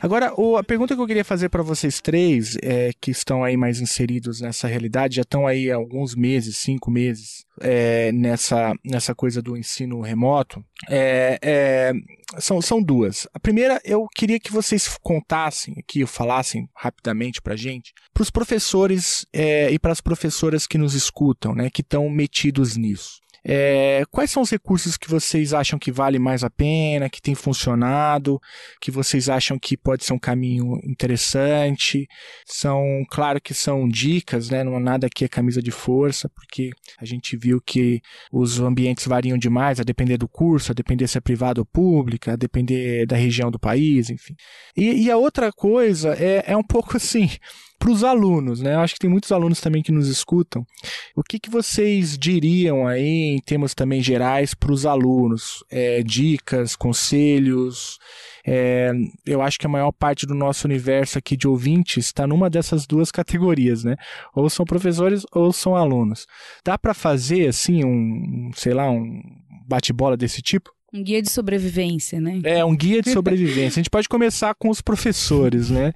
Agora, o, a pergunta que eu queria fazer para vocês três, é, que estão aí mais inseridos nessa realidade, já estão aí há alguns meses, cinco meses, é, nessa, nessa coisa do ensino remoto, é, é são, são duas. A primeira, eu queria que vocês contassem aqui, falassem rapidamente para gente, para os professores é, e para as professoras que nos escutam, né, que estão metidos nisso. É, quais são os recursos que vocês acham que vale mais a pena, que tem funcionado, que vocês acham que pode ser um caminho interessante? São, claro que são dicas, né? Não é nada aqui é camisa de força, porque a gente viu que os ambientes variam demais, a depender do curso, a depender se é privado ou pública, a depender da região do país, enfim. E, e a outra coisa é, é um pouco assim para os alunos, né? Eu acho que tem muitos alunos também que nos escutam. O que, que vocês diriam aí, em termos também gerais, para os alunos? É, dicas, conselhos? É, eu acho que a maior parte do nosso universo aqui de ouvintes está numa dessas duas categorias, né? Ou são professores ou são alunos. Dá para fazer, assim, um, sei lá, um bate-bola desse tipo? Um guia de sobrevivência, né? É, um guia de sobrevivência. A gente pode começar com os professores, né?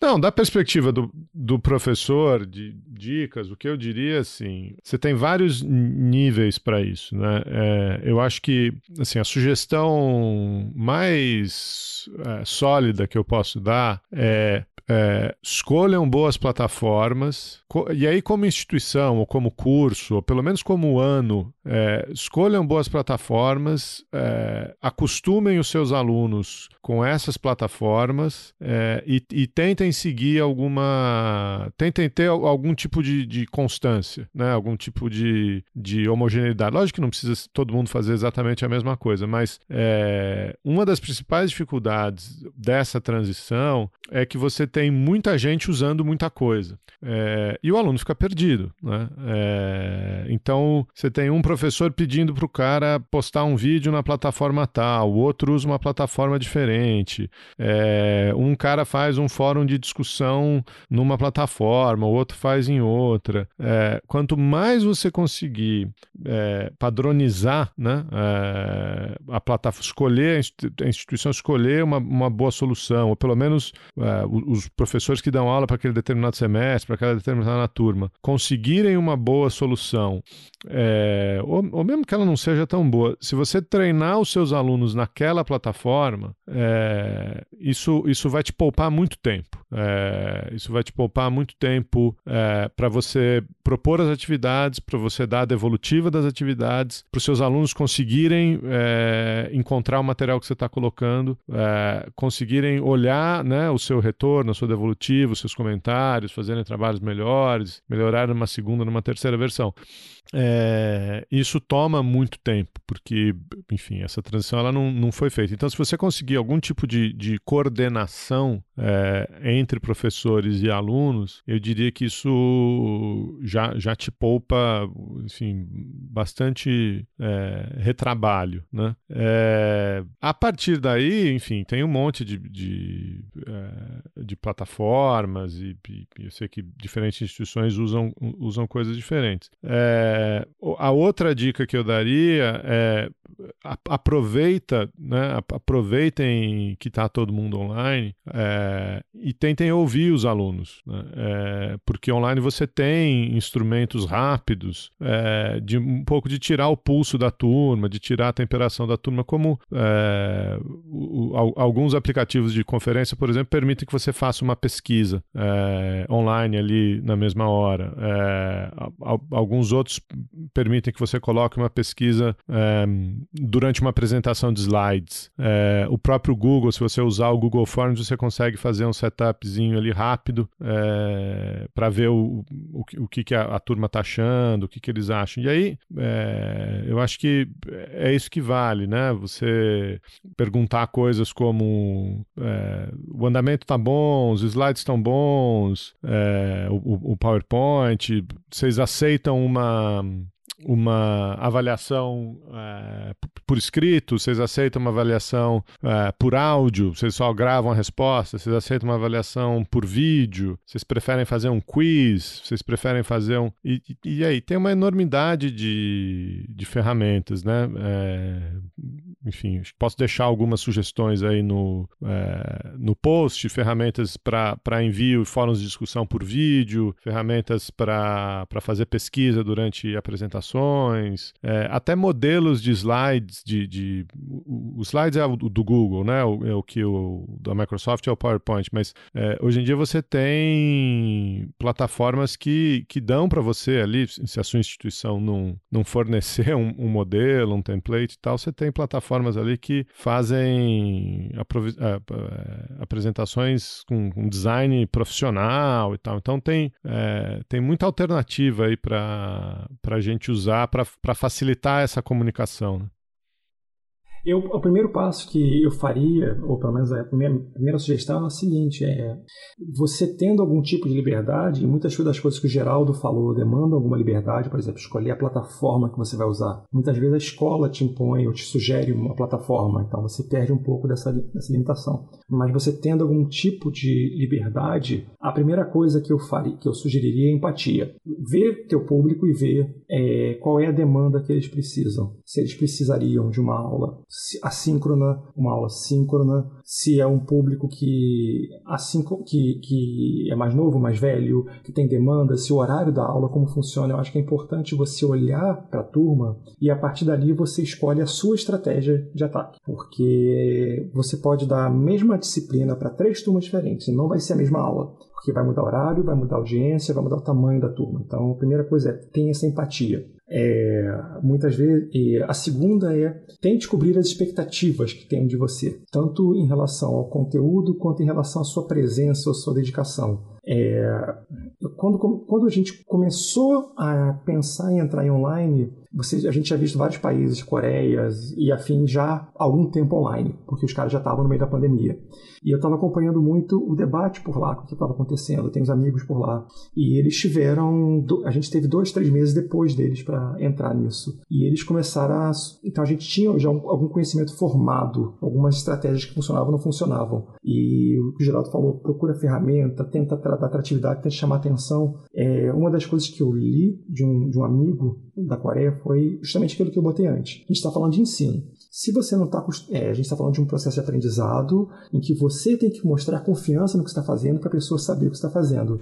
Não, da perspectiva do, do professor, de dicas, o que eu diria, assim, você tem vários níveis para isso, né? É, eu acho que, assim, a sugestão mais é, sólida que eu posso dar é é, escolham boas plataformas, e aí, como instituição, ou como curso, ou pelo menos como ano, é, escolham boas plataformas, é, acostumem os seus alunos com essas plataformas é, e, e, tentem seguir alguma. tentem ter algum tipo de, de constância, né? algum tipo de, de homogeneidade. Lógico que não precisa todo mundo fazer exatamente a mesma coisa, mas é, uma das principais dificuldades dessa transição é que você tem muita gente usando muita coisa. É, e o aluno fica perdido. Né? É, então, você tem um professor professor pedindo para o cara postar um vídeo na plataforma tal, o outro usa uma plataforma diferente. É, um cara faz um fórum de discussão numa plataforma, o outro faz em outra. É, quanto mais você conseguir é, padronizar né, é, a plataforma, escolher a instituição escolher uma, uma boa solução, ou pelo menos é, os professores que dão aula para aquele determinado semestre, para aquela determinada turma, conseguirem uma boa solução, é, ou, ou, mesmo que ela não seja tão boa, se você treinar os seus alunos naquela plataforma, é, isso, isso vai te poupar muito tempo. É, isso vai te poupar muito tempo é, para você propor as atividades, para você dar a devolutiva das atividades, para os seus alunos conseguirem é, encontrar o material que você está colocando, é, conseguirem olhar né, o seu retorno, a sua devolutiva, os seus comentários, fazerem trabalhos melhores, melhorar numa segunda, numa terceira versão. É, isso toma muito tempo, porque, enfim, essa transição ela não, não foi feita. Então, se você conseguir algum tipo de, de coordenação é, entre professores e alunos, eu diria que isso já, já te poupa, enfim, bastante é, retrabalho, né? É, a partir daí, enfim, tem um monte de, de, é, de plataformas e, e, eu sei que diferentes instituições usam, usam coisas diferentes. É, a outra dica que eu daria é aproveita, né, aproveitem que está todo mundo online é, e tentem ouvir os alunos, né, é, porque online você tem instrumentos rápidos é, de um pouco de tirar o pulso da turma, de tirar a temperação da turma, como é, o, o, alguns aplicativos de conferência, por exemplo, permitem que você faça uma pesquisa é, online ali na mesma hora. É, alguns outros permitem que você coloque uma pesquisa durante uma apresentação de slides. É, o próprio Google, se você usar o Google Forms, você consegue fazer um setupzinho ali rápido é, para ver o, o, o, que, que a, a turma está achando, o que, que eles acham. E aí, é, eu acho que é isso que vale, né? Você perguntar coisas como é, o andamento está bom, os slides estão bons, é, o, o PowerPoint, vocês aceitam uma uma avaliação é, por escrito? Vocês aceitam uma avaliação é, por áudio? Vocês só gravam a resposta? Vocês aceitam uma avaliação por vídeo? Vocês preferem fazer um quiz? Vocês preferem fazer um. E, e aí, tem uma enormidade de, de ferramentas, né? É, enfim, posso deixar algumas sugestões aí no, é, no post, ferramentas para envio fóruns de discussão por vídeo, ferramentas para fazer pesquisa durante apresentações, é, até modelos de slides, de, de o, o slides é o do Google, né? O, é o que o da Microsoft é o PowerPoint, mas é, hoje em dia você tem plataformas que, que dão para você ali, se a sua instituição não, não fornecer um, um modelo, um template e tal, você tem plataformas plataformas ali que fazem é, apresentações com, com, design profissional e tal. Então tem, é, tem muita alternativa aí para a gente usar para facilitar essa comunicação. Né? Eu, o primeiro passo que eu faria, ou pelo menos a primeira, primeira sugestão é a seguinte: é você tendo algum tipo de liberdade, e muitas das coisas que o Geraldo falou demandam alguma liberdade, por exemplo, escolher a plataforma que você vai usar. Muitas vezes a escola te impõe ou te sugere uma plataforma, então você perde um pouco dessa, dessa limitação. Mas você tendo algum tipo de liberdade, a primeira coisa que eu faria, que eu sugeriria é empatia. Ver teu público e ver é, qual é a demanda que eles precisam. Se eles precisariam de uma aula assíncrona, uma aula síncrona, se é um público que, assim, que, que é mais novo, mais velho, que tem demanda, se o horário da aula, como funciona. Eu acho que é importante você olhar para a turma e a partir dali você escolhe a sua estratégia de ataque. Porque você pode dar a mesma disciplina para três turmas diferentes e não vai ser a mesma aula porque vai mudar o horário, vai mudar a audiência, vai mudar o tamanho da turma. Então, a primeira coisa é tenha essa empatia. É, muitas vezes, a segunda é tente cobrir as expectativas que tem de você, tanto em relação ao conteúdo quanto em relação à sua presença ou sua dedicação. É, quando, quando a gente começou a pensar em entrar em online, Você, a gente já visto vários países, Coreias e afim, já há algum tempo online, porque os caras já estavam no meio da pandemia. E eu estava acompanhando muito o debate por lá, o que estava acontecendo. Tenho uns amigos por lá. E eles tiveram. A gente teve dois, três meses depois deles para entrar nisso. E eles começaram a. Então a gente tinha já algum conhecimento formado, algumas estratégias que funcionavam não funcionavam. E o o Geraldo falou: procura ferramenta, tenta dar atratividade, tenta chamar atenção. É, uma das coisas que eu li de um, de um amigo da Coreia foi justamente aquilo que eu botei antes. A gente está falando de ensino. Se você não está. É, a gente está falando de um processo de aprendizado em que você tem que mostrar confiança no que está fazendo para a pessoa saber o que está fazendo.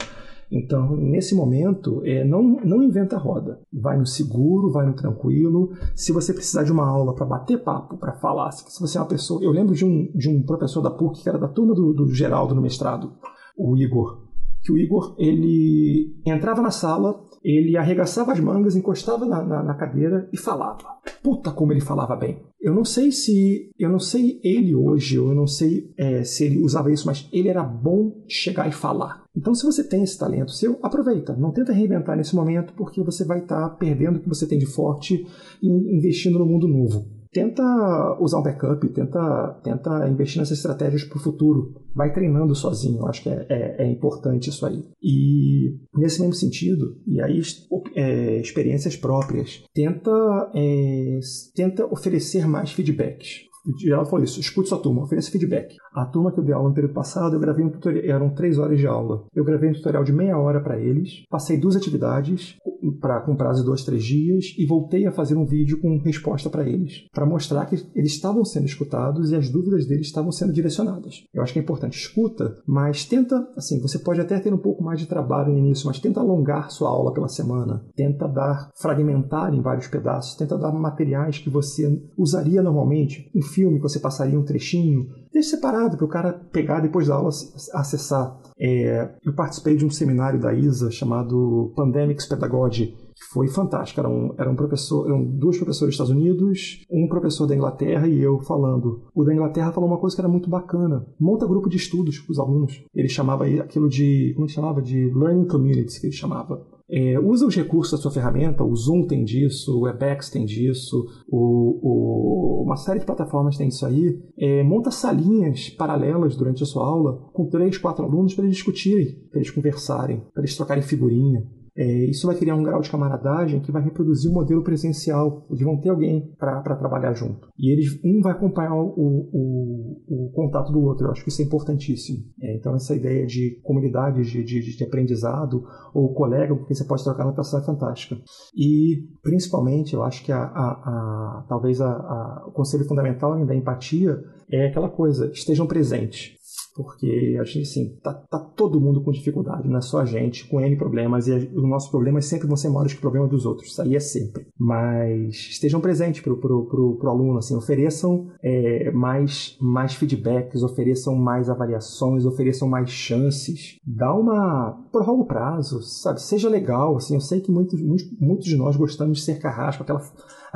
Então, nesse momento, é, não, não inventa roda. Vai no seguro, vai no tranquilo. Se você precisar de uma aula para bater papo, para falar, se você é uma pessoa. Eu lembro de um, de um professor da PUC que era da turma do, do Geraldo no mestrado, o Igor. Que o Igor ele entrava na sala, ele arregaçava as mangas, encostava na, na, na, cadeira e falava. Puta como ele falava bem. Eu não sei se. Eu não sei ele hoje, eu não sei é, se ele usava isso, mas ele era bom chegar e falar. Então, se você tem esse talento seu, aproveita. Não tenta reinventar nesse momento, porque você vai estar tá perdendo o que você tem de forte e investindo no mundo novo tenta usar um backup, tenta, tenta investir nessas estratégias para o futuro. Vai treinando sozinho, eu acho que é, é, é, importante isso aí. E nesse mesmo sentido, e aí é, experiências próprias, tenta, é, tenta oferecer mais feedbacks. E ela falou isso, escute sua turma, ofereça feedback. A turma que eu dei aula no período passado, eu gravei um tutorial, eram três horas de aula. Eu gravei um tutorial de meia hora para eles, passei duas atividades, pra, com prazo de dois, três dias e voltei a fazer um vídeo com resposta para eles, para mostrar que eles estavam sendo escutados e as dúvidas deles estavam sendo direcionadas. Eu acho que é importante, escuta, mas tenta, assim, você pode até ter um pouco mais de trabalho no início, mas tenta alongar sua aula pela semana, tenta dar, fragmentar em vários pedaços, tenta dar materiais que você usaria normalmente, um filme que você passaria um trechinho, deixe separado para o cara pegar depois da aula acessar. É, eu participei de um seminário da ISA chamado Pandemics Pedagogy, que foi fantástico. Era um, era um professor, eram dois professores dos Estados Unidos, um professor da Inglaterra e eu falando. O da Inglaterra falou uma coisa que era muito bacana. Monta grupo de estudos com os alunos. Ele chamava aquilo de, como ele chamava? De learning communities, que ele chamava. É, usa os recursos da sua ferramenta, o Zoom tem disso, o Webex tem disso, o, o, uma série de plataformas tem isso aí. É, monta salinhas paralelas durante a sua aula com três, quatro alunos para eles discutirem, para eles conversarem, para eles trocarem figurinha. É, isso vai criar um grau de camaradagem que vai reproduzir o modelo presencial. Eles vão ter alguém para trabalhar junto. E eles um vai acompanhar o, o, o, contato do outro. Eu acho que isso é importantíssimo. É, então, essa ideia de comunidade de, de, de aprendizado ou colega com quem você pode trocar notação é fantástica. E, principalmente, eu acho que a, a, a talvez a, o conselho fundamental da empatia é aquela coisa: estejam presentes. Porque a gente, assim, tá, tá todo mundo com dificuldade, não é só a gente, com N problemas, e os nossos problemas sempre vão ser maiores que o problema dos outros, isso aí é sempre. Mas estejam presentes pro, pro, pro, pro aluno, assim, ofereçam é, mais, mais feedbacks, ofereçam mais avaliações, ofereçam mais chances, dá uma. Prorroga o prazo, sabe? Seja legal, assim, eu sei que muitos, muitos, muitos de nós gostamos de ser carrasco, aquela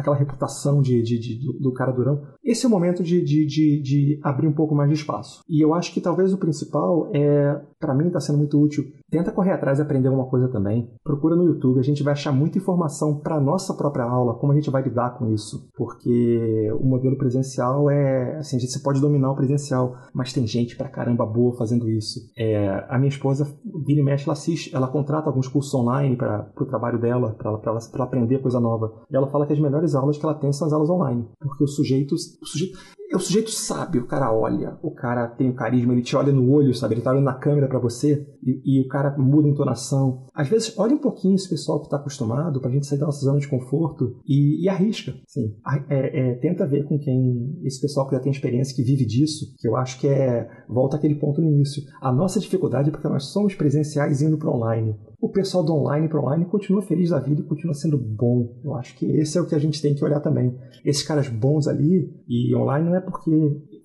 aquela reputação de, de, de do, do, cara durão. Esse é o momento de, de, de, de, abrir um pouco mais de espaço. E eu acho que talvez o principal é, para mim está sendo muito útil, tenta correr atrás e aprender alguma coisa também. Procura no YouTube, a gente vai achar muita informação para nossa própria aula, como a gente vai lidar com isso. Porque o modelo presencial é, assim, a gente pode dominar o presencial, mas tem gente pra caramba boa fazendo isso. É, a minha esposa, vira e mexe, ela assiste, ela contrata alguns cursos online para o trabalho dela, para ela, ela, aprender coisa nova. E ela fala que as melhores aulas que ela tem são as aulas online. Porque o sujeito, o sujeito o sujeito sabe, o cara olha, o cara tem o carisma, ele te olha no olho, sabe? Ele tá olhando na câmera para você e, e, o cara muda a entonação. Às vezes, olha um pouquinho esse pessoal que tá acostumado pra gente sair da nossa zona de conforto e, e arrisca, sim. É, é, tenta ver com quem, esse pessoal que já tem experiência, que vive disso, que eu acho que é, volta aquele ponto no início. A nossa dificuldade é porque nós somos presenciais indo para online. O pessoal do online para online continua feliz da vida e continua sendo bom. Eu acho que esse é o que a gente tem que olhar também. Esses caras bons ali, e online não é porque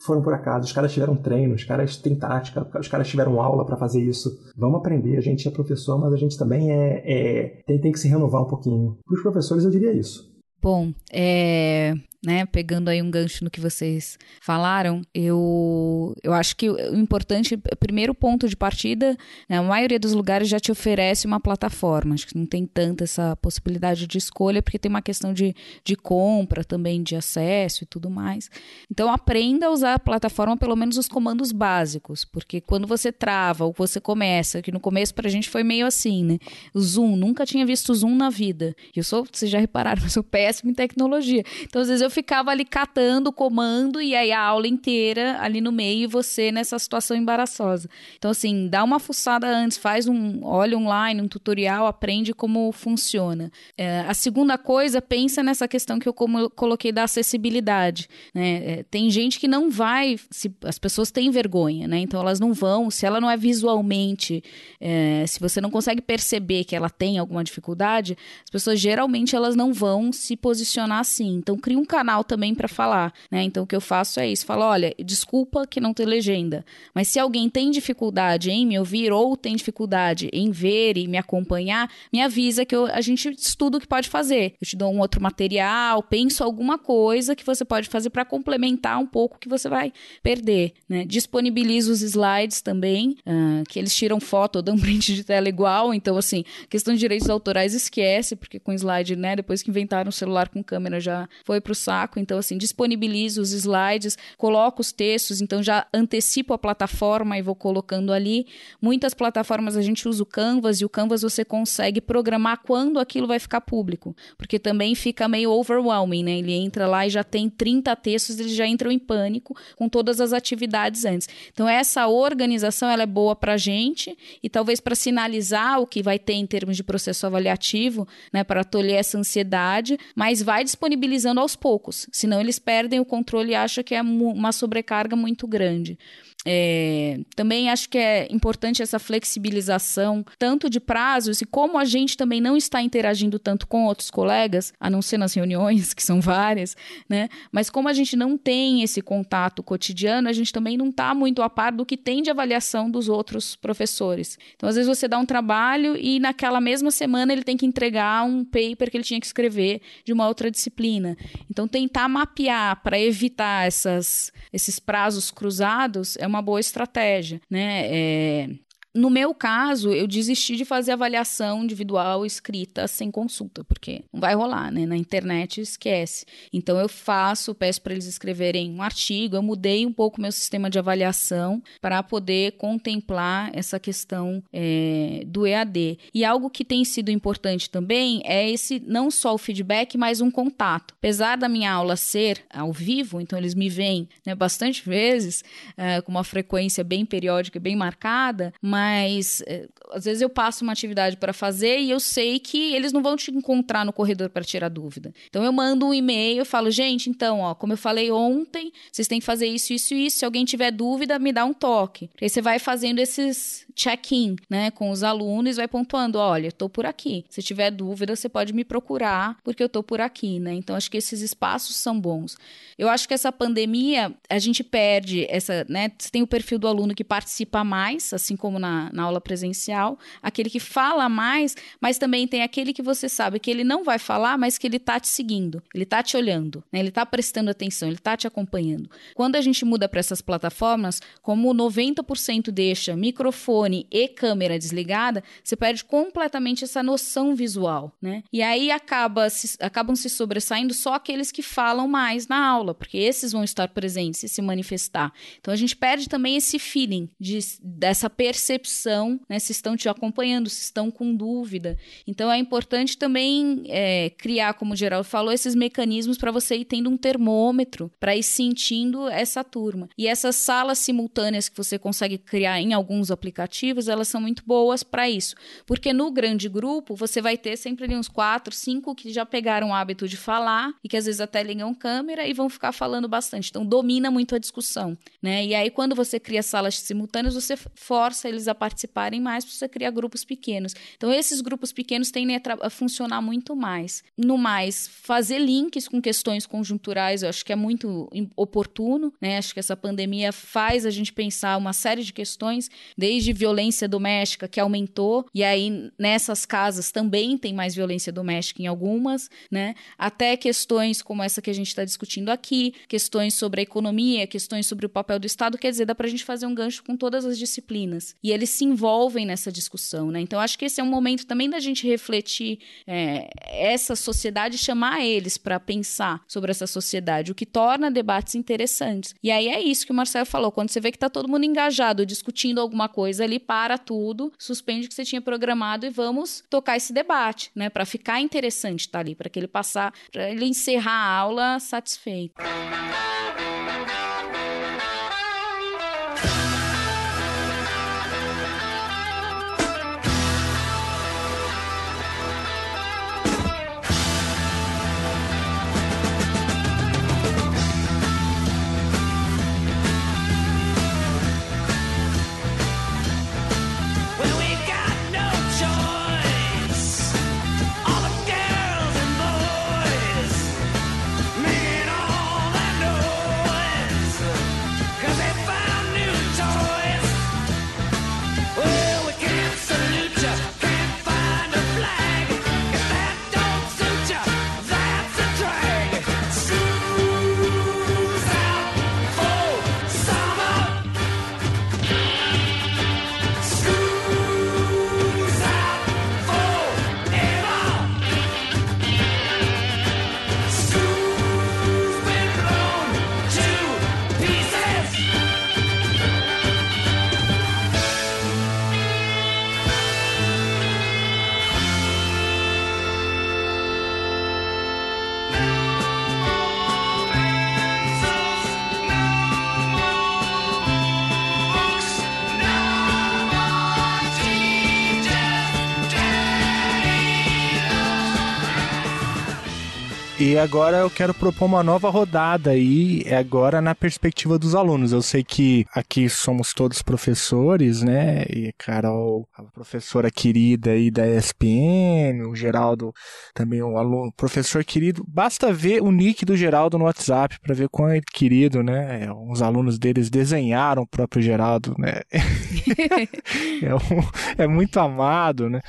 foram por acaso, os caras tiveram treino, os caras têm tática, os caras tiveram aula para fazer isso. Vamos aprender, a gente é professor, mas a gente também é, é tem, tem que se renovar um pouquinho. Para os professores eu diria isso. Bom, é, né, pegando aí um gancho no que vocês falaram, eu, eu acho que o importante, primeiro ponto de partida, né, a maioria dos lugares já te oferece uma plataforma, acho que não tem tanta essa possibilidade de escolha, porque tem uma questão de, de compra também, de acesso e tudo mais. Então, aprenda a usar a plataforma, pelo menos os comandos básicos, porque quando você trava ou você começa, que no começo pra gente foi meio assim, né, Zoom, nunca tinha visto Zoom na vida, eu sou, vocês já repararam, eu sou péssimo em tecnologia, então às vezes eu ficava ali catando o comando e aí a aula inteira ali no meio e você nessa situação embaraçosa. Então, assim, dá uma fuçada antes, faz um, olha online, um tutorial, aprende como funciona. É, a segunda coisa, pensa nessa questão que eu coloquei da acessibilidade. Né? É, tem gente que não vai, se, as pessoas têm vergonha, né? Então elas não vão, se ela não é visualmente, é, se você não consegue perceber que ela tem alguma dificuldade, as pessoas geralmente elas não vão se posicionar assim. Então cria um canal também para falar, né? Então o que eu faço é isso, falo, olha, desculpa que não tem legenda, mas se alguém tem dificuldade em me ouvir ou tem dificuldade em ver e me acompanhar, me avisa que eu, a gente estuda o que pode fazer. Eu te dou um outro material, penso alguma coisa que você pode fazer para complementar um pouco que você vai perder, né? Disponibilizo os slides também, uh, que eles tiram foto dão print de tela igual, então assim, questão de direitos autorais esquece, porque com slide, né, depois que inventaram o celular com câmera já foi pro saco, então assim, disponibilizo os slides, coloco os textos, então já antecipo a plataforma e vou colocando ali. Muitas plataformas a gente usa o Canvas e o Canvas você consegue programar quando aquilo vai ficar público, porque também fica meio overwhelming, né? Ele entra lá e já tem 30 textos, eles já entram em pânico com todas as atividades antes. Então essa organização ela é boa para a gente e talvez para sinalizar o que vai ter em termos de processo avaliativo, né, para tolher essa ansiedade, mas vai disponibilizando aos poucos, senão eles perdem o controle e acham que é uma sobrecarga muito grande. É, também acho que é importante essa flexibilização, tanto de prazos e como a gente também não está interagindo tanto com outros colegas, a não ser nas reuniões, que são várias, né? Mas como a gente não tem esse contato cotidiano, a gente também não está muito a par do que tem de avaliação dos outros professores. Então, às vezes, você dá um trabalho e naquela mesma semana ele tem que entregar um paper que ele tinha que escrever de uma outra disciplina. Então, tentar mapear para evitar essas, esses prazos cruzados é uma uma boa estratégia, né? É, no meu caso, eu desisti de fazer avaliação individual escrita sem consulta, porque não vai rolar, né? Na internet esquece. Então eu faço, peço para eles escreverem um artigo, eu mudei um pouco meu sistema de avaliação para poder contemplar essa questão é, do EAD. E algo que tem sido importante também é esse não só o feedback, mas um contato. Apesar da minha aula ser ao vivo, então eles me veem né, bastante vezes, é, com uma frequência bem periódica, bem marcada, mas mas é, às vezes eu passo uma atividade para fazer e eu sei que eles não vão te encontrar no corredor para tirar dúvida. Então eu mando um e-mail, eu falo, gente, então, ó, como eu falei ontem, vocês têm que fazer isso, isso e isso. Se alguém tiver dúvida, me dá um toque. Aí você vai fazendo esses check-in, né, com os alunos, vai pontuando, olha, estou por aqui. Se tiver dúvida, você pode me procurar, porque eu estou por aqui, né? Então acho que esses espaços são bons. Eu acho que essa pandemia, a gente perde essa, né, você tem o perfil do aluno que participa mais, assim como na na, aula presencial, aquele que fala mais, mas também tem aquele que você sabe que ele não vai falar, mas que ele tá te seguindo, ele tá te olhando, né? ele tá prestando atenção, ele tá te acompanhando. Quando a gente muda para essas plataformas, como 90% deixa microfone e câmera desligada, você perde completamente essa noção visual, né? E aí acaba se, acabam se sobressaindo só aqueles que falam mais na aula, porque esses vão estar presentes e se manifestar. Então a gente perde também esse feeling de, dessa percepção, né, se estão te acompanhando, se estão com dúvida. Então é importante também é, criar, como o Geraldo falou, esses mecanismos para você ir tendo um termômetro, para ir sentindo essa turma. E essas salas simultâneas que você consegue criar em alguns aplicativos, elas são muito boas para isso. Porque no grande grupo, você vai ter sempre ali uns quatro, cinco que já pegaram o hábito de falar e que às vezes até ligam câmera e vão ficar falando bastante. Então domina muito a discussão, né? E aí quando você cria salas simultâneas, você força eles a participarem mais, você criar grupos pequenos. Então, esses grupos pequenos tendem a, funcionar muito mais. No mais, fazer links com questões conjunturais, eu acho que é muito oportuno, né? Acho que essa pandemia faz a gente pensar uma série de questões, desde doméstica que aumentou, e aí nessas casas também tem mais violência doméstica em algumas, né? Até questões como essa que a gente está discutindo aqui, questões sobre a economia, questões sobre o papel do Estado, quer dizer, dá para a gente fazer um gancho com todas as disciplinas. E eles se envolvem nessa discussão, né? Então acho que esse é um momento também da gente refletir é, essa sociedade, chamar eles para pensar sobre essa sociedade, o que torna debates interessantes. E aí é isso que o Marcelo falou, quando você vê que está todo mundo engajado, discutindo alguma coisa ali, para tudo, suspende o que você tinha programado e vamos tocar esse debate, né? Para ficar interessante estar tá ali, para que ele passar, para ele encerrar a aula satisfeito. E agora eu quero propor uma nova rodada aí, é agora na perspectiva dos alunos. Eu sei que aqui somos todos professores, né? E Carol, a professora querida aí da ESPN, o Geraldo também um aluno, professor querido. Basta ver o nick do Geraldo no WhatsApp para ver quão é querido, né? Uns alunos deles desenharam o próprio Geraldo, né? é, um- é muito amado, né?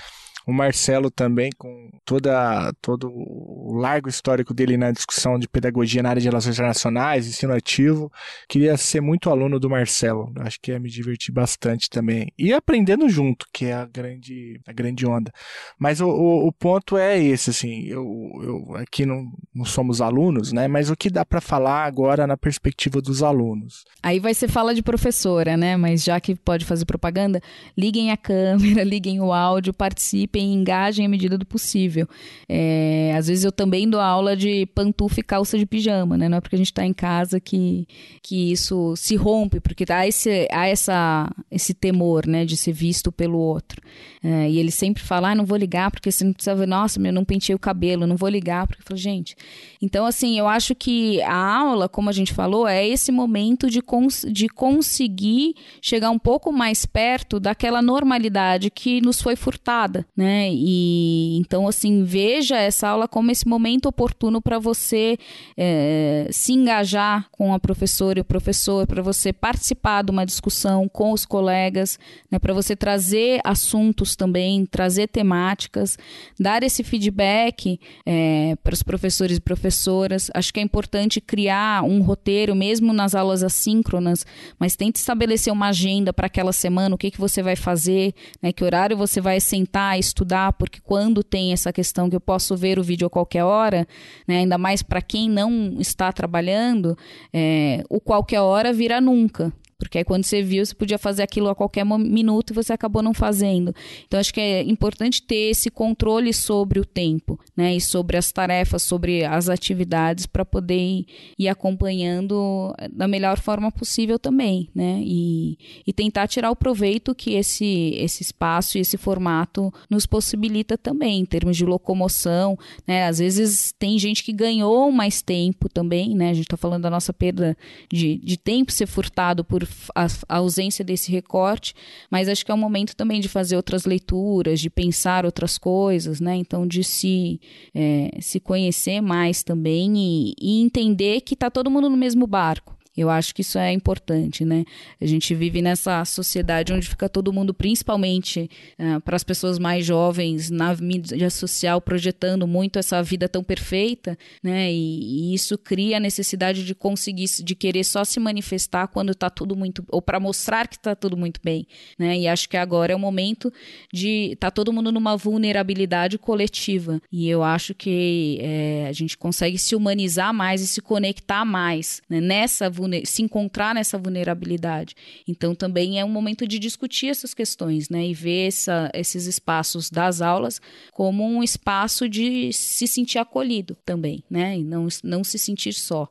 O Marcelo também, com toda, todo o largo histórico dele na discussão de pedagogia na área de relações internacionais, ensino ativo. Queria ser muito aluno do Marcelo. Acho que ia me divertir bastante também. E aprendendo junto, que é a grande, a grande onda. Mas o, o, o ponto é esse, assim, eu, eu aqui não, não somos alunos, né? Mas o que dá para falar agora na perspectiva dos alunos? Aí vai ser fala de professora, né? Mas já que pode fazer propaganda, liguem a câmera, liguem o áudio, participem, engajem à medida do possível. É, às vezes eu também dou aula de pantufa e calça de pijama, né? Não é porque a gente está em casa que, que isso se rompe, porque há esse, há essa, esse temor, né? De ser visto pelo outro. É, e ele sempre fala, ah, não vou ligar porque você não precisa ver, nossa, eu não pentei o cabelo, não vou ligar. Porque eu falo, gente, então assim, eu acho que a aula, como a gente falou, é esse momento de, cons de conseguir chegar um pouco mais perto daquela normalidade que nos foi furtada, né? E então, assim, veja essa aula como esse momento oportuno para você é, se engajar com a professora e o professor, para você participar de uma discussão com os colegas, né? Para você trazer assuntos também, trazer temáticas, dar esse feedback é, para os professores e professoras. Acho que é importante criar um roteiro, mesmo nas aulas assíncronas, mas tente estabelecer uma agenda para aquela semana, o que, que você vai fazer, né, que horário você vai sentar, estudar, porque quando tem essa questão que eu posso ver o vídeo a qualquer hora, né, ainda mais para quem não está trabalhando, é, o qualquer hora vira nunca. Porque aí quando você viu, você podia fazer aquilo a qualquer minuto e você acabou não fazendo. Então acho que é importante ter esse controle sobre o tempo, né? E sobre as tarefas, sobre as atividades para poder ir, acompanhando da melhor forma possível também, né? E, e tentar tirar o proveito que esse, esse espaço e esse formato nos possibilita também, em termos de locomoção, né? Às vezes tem gente que ganhou mais tempo também, né? A gente está falando da nossa perda de, de tempo ser furtado por a, a ausência desse recorte, mas acho que é um momento também de fazer outras leituras, de pensar outras coisas, né? Então, de se, é, se conhecer mais também e, e entender que está todo mundo no mesmo barco. Eu acho que isso é importante, né? A gente vive nessa sociedade onde fica todo mundo, principalmente ah, para as pessoas mais jovens, na mídia social, projetando muito essa vida tão perfeita, né? E, e isso cria a necessidade de conseguir, de querer só se manifestar quando tá tudo muito, ou para mostrar que tá tudo muito bem, né? E acho que agora é o momento de tá todo mundo numa vulnerabilidade coletiva. E eu acho que é, a gente consegue se humanizar mais e se conectar mais né? nessa vulne- se encontrar nessa vulnerabilidade. Então também é um momento de discutir essas questões, né? E ver essa, esses espaços das aulas como um espaço de se sentir acolhido também, né? E não, não se sentir só.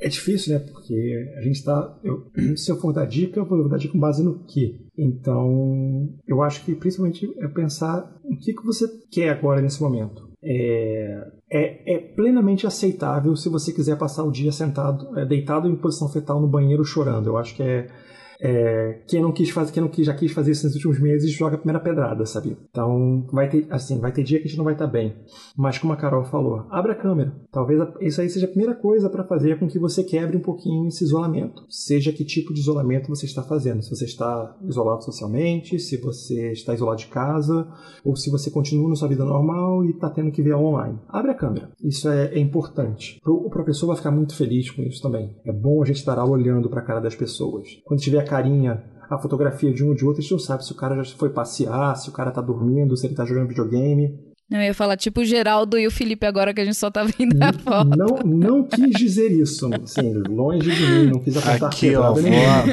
É difícil, né? Porque a gente está. Se eu for dar dica, eu vou dar dica com base no quê? Então, eu acho que principalmente é pensar o que, que você quer agora nesse momento. É, é, é plenamente aceitável se você quiser passar o dia sentado, é, deitado em posição fetal no banheiro chorando. Eu acho que é. É, quem não quis fazer, quem não quis, já quis fazer isso nos últimos meses, joga a primeira pedrada, sabe? Então, vai ter, assim, vai ter dia que a gente não vai estar bem. Mas como a Carol falou, abre a câmera. Talvez a- isso aí seja a primeira coisa para fazer com que você quebre um pouquinho esse isolamento. Seja que tipo de isolamento você está fazendo. Se você está isolado socialmente, se você está isolado de casa, ou se você continua na sua vida normal e está tendo que ver online. Abre a câmera. Isso é, é importante. O professor vai ficar muito feliz com isso também. É bom a gente estar olhando para a cara das pessoas. Quando tiver carinha a fotografia de um ou de outro, a gente não sabe se o cara já foi passear, se o cara tá dormindo, se ele tá jogando videogame. Eu ia falar tipo o Geraldo e o Felipe agora que a gente só tá vendo a foto. Não, não quis dizer isso, assim, longe de mim, não quis apontar Aqui, ó, vou,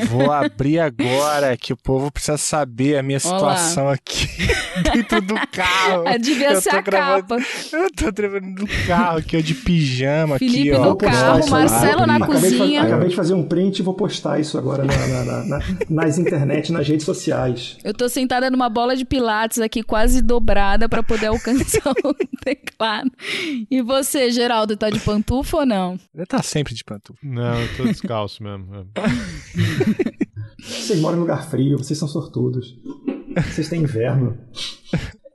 vou abrir agora que o povo precisa saber a minha situação aqui dentro do carro. Ah, devia Eu ser a gravando- capa. Eu tô gravando no carro aqui, ó, de pijama Felipe aqui, ó. no carro, Nossa, Marcelo na acabei de fa- cozinha. acabei de fazer um print e vou postar isso agora na- na- na- na- nas internet, nas redes sociais. Eu tô sentada numa bola de pilates aqui, quase dobrada, pra poder alcançar o teclado. E você, Geraldo, tá de pantufa ou não? Ele tá sempre de pantufa. Não, eu tô descalço mesmo. Vocês moram em lugar frio, vocês são sortudos. Vocês têm inverno.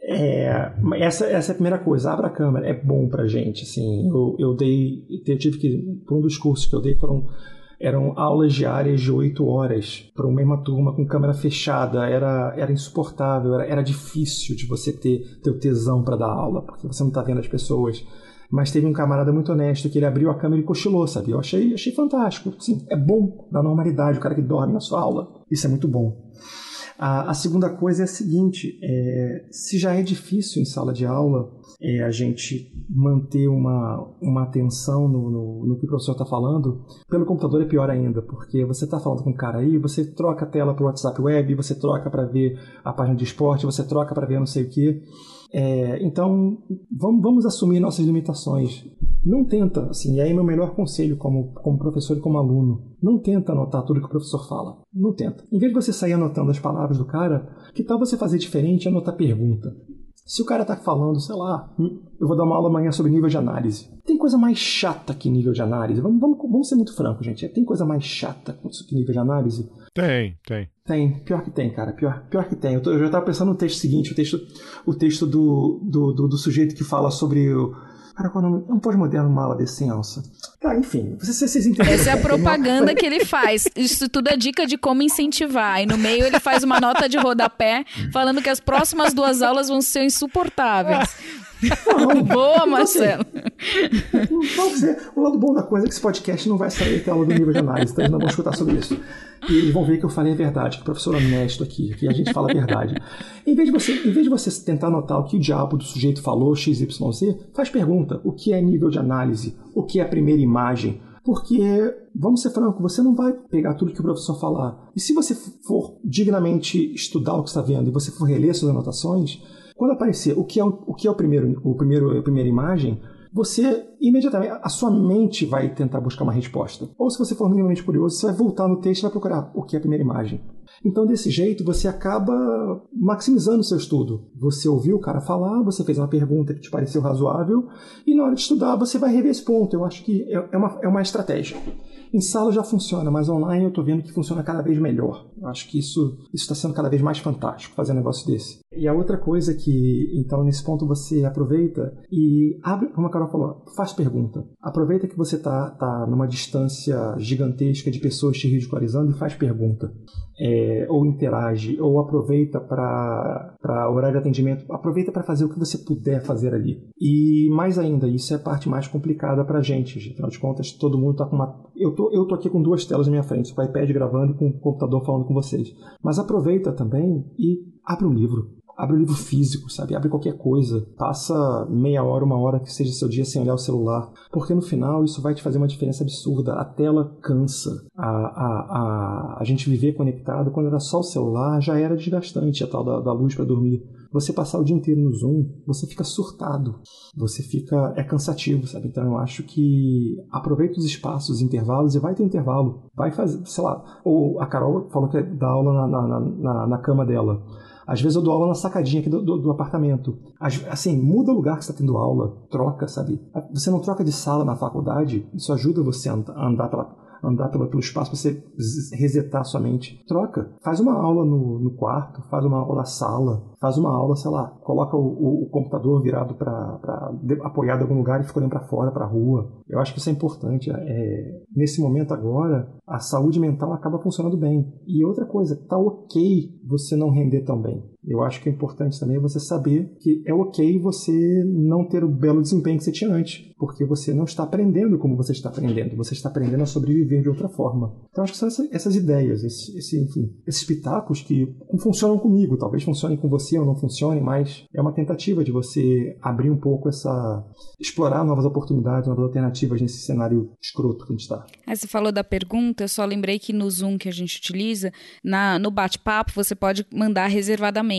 É, essa, essa é a primeira coisa, abra a câmera, é bom pra gente, assim, eu, eu dei, eu tive que, por um dos cursos que eu dei foram, eram aulas diárias de oito horas para uma mesma turma com câmera fechada, era, era insuportável, era, era difícil de você ter, o tesão para dar aula, porque você não tá vendo as pessoas, mas teve um camarada muito honesto que ele abriu a câmera e cochilou, sabe, eu achei, achei fantástico, sim, é bom na normalidade, o cara que dorme na sua aula, isso é muito bom. A, a segunda coisa é a seguinte: é, se já é difícil em sala de aula é, a gente manter uma, uma atenção no, no, no que o professor está falando, pelo computador é pior ainda, porque você está falando com um cara aí, você troca a tela para o WhatsApp Web, você troca para ver a página de esporte, você troca para ver não sei o que. É, então, vamos, vamos assumir nossas limitações. Não tenta, assim, e aí meu melhor conselho como, como professor e como aluno, não tenta anotar tudo que o professor fala. Não tenta. Em vez de você sair anotando as palavras do cara, que tal você fazer diferente e anotar pergunta? Se o cara tá falando, sei lá, hum, eu vou dar uma aula amanhã sobre nível de análise. Tem coisa mais chata que nível de análise? Vamos, vamos, vamos ser muito francos, gente. Tem coisa mais chata que nível de análise? Tem, tem. Tem, pior que tem, cara. Pior, pior que tem. Eu, tô- eu já estava pensando no texto seguinte, o texto, o texto do, do, do, do sujeito que fala sobre o. Cara, qual é o nome? É um pós-moderno mala sem alça. Tá, enfim, vocês, vocês entenderam. Essa é a propaganda que ele faz. Isso tudo é dica de como incentivar. E no meio ele faz uma nota de rodapé falando que as próximas duas aulas vão ser insuportáveis. Boa, Marcelo. Vamos dizer, o lado bom da coisa é que esse podcast não vai sair até aula do nível de análise, então eles não vão escutar sobre isso. E eles vão ver que eu falei a verdade, que o professor é honesto aqui, que a gente fala a verdade. Em vez de você, em vez de você tentar anotar o que o diabo do sujeito falou, XYZ, faz pergunta: o que é nível de análise? O que é a primeira imagem? Porque, vamos ser francos, você não vai pegar tudo que o professor falar. E se você for dignamente estudar o que está vendo e você for reler suas anotações, quando aparecer o que é o, o, que é o primeiro, o primeiro, a primeira imagem, você imediatamente, a sua mente vai tentar buscar uma resposta. Ou se você for minimamente curioso, você vai voltar no texto e vai procurar o que é a primeira imagem. Então, desse jeito, você acaba maximizando o seu estudo. Você ouviu o cara falar, você fez uma pergunta que te pareceu razoável, e na hora de estudar você vai rever esse ponto. Eu acho que é é uma, é uma estratégia. Em sala já funciona, mas online eu estou vendo que funciona cada vez melhor. Acho que isso está sendo cada vez mais fantástico fazer um negócio desse. E a outra coisa que, então, nesse ponto você aproveita e abre, como a Carol falou, faz pergunta. Aproveita que você tá, tá numa distância gigantesca de pessoas te ridicularizando e faz pergunta. É, ou interage, ou aproveita para horário de atendimento, aproveita para fazer o que você puder fazer ali. E mais ainda, isso é a parte mais complicada para a gente. Afinal de contas, todo mundo está com uma. Eu tô, eu tô aqui com duas telas na minha frente, com o iPad gravando e com o computador falando com vocês. Mas aproveita também e abre um livro. Abre um livro físico, sabe? Abre qualquer coisa. Passa meia hora, uma hora que seja seu dia sem olhar o celular. Porque no final isso vai te fazer uma diferença absurda. A tela cansa. A, a, a, a gente viver conectado, quando era só o celular, já era desgastante a tal da, da luz para dormir. Você passar o dia inteiro no Zoom, você fica surtado. Você fica. É cansativo, sabe? Então eu acho que aproveita os espaços, os intervalos e vai ter intervalo. Vai fazer, sei lá. Ou a Carol falou que dá aula na, na, na, na cama dela. Às vezes eu dou aula na sacadinha aqui do, do, do apartamento. As- assim, muda o lugar que você está tendo aula, troca, sabe? Você não troca de sala na faculdade, isso ajuda você a andar pela, andar pela, pelo espaço para você resetar sua mente. Troca. Faz uma aula no, no quarto, faz uma aula na sala, faz uma aula, sei lá, coloca o, o- o computador virado para apoiado em algum lugar e fica olhando para fora, para a rua. Eu acho que isso é importante. É, nesse momento agora, a saúde mental acaba funcionando bem. E outra coisa, tá ok você não render tão bem. Eu acho que é importante também você saber que é ok você não ter o belo desempenho que você tinha antes, porque você não está aprendendo como você está aprendendo, você está aprendendo a sobreviver de outra forma. Então acho que são essa- essas ideias, esse, esse, enfim, esses pitacos que funcionam comigo, talvez funcionem com você ou não funcionem, mas é uma tentativa de você abrir um pouco essa, explorar novas oportunidades, novas alternativas nesse cenário escroto que a gente está. Aí você falou da pergunta, eu só lembrei que no Zoom que a gente utiliza, na, no bate-papo, você pode mandar reservadamente.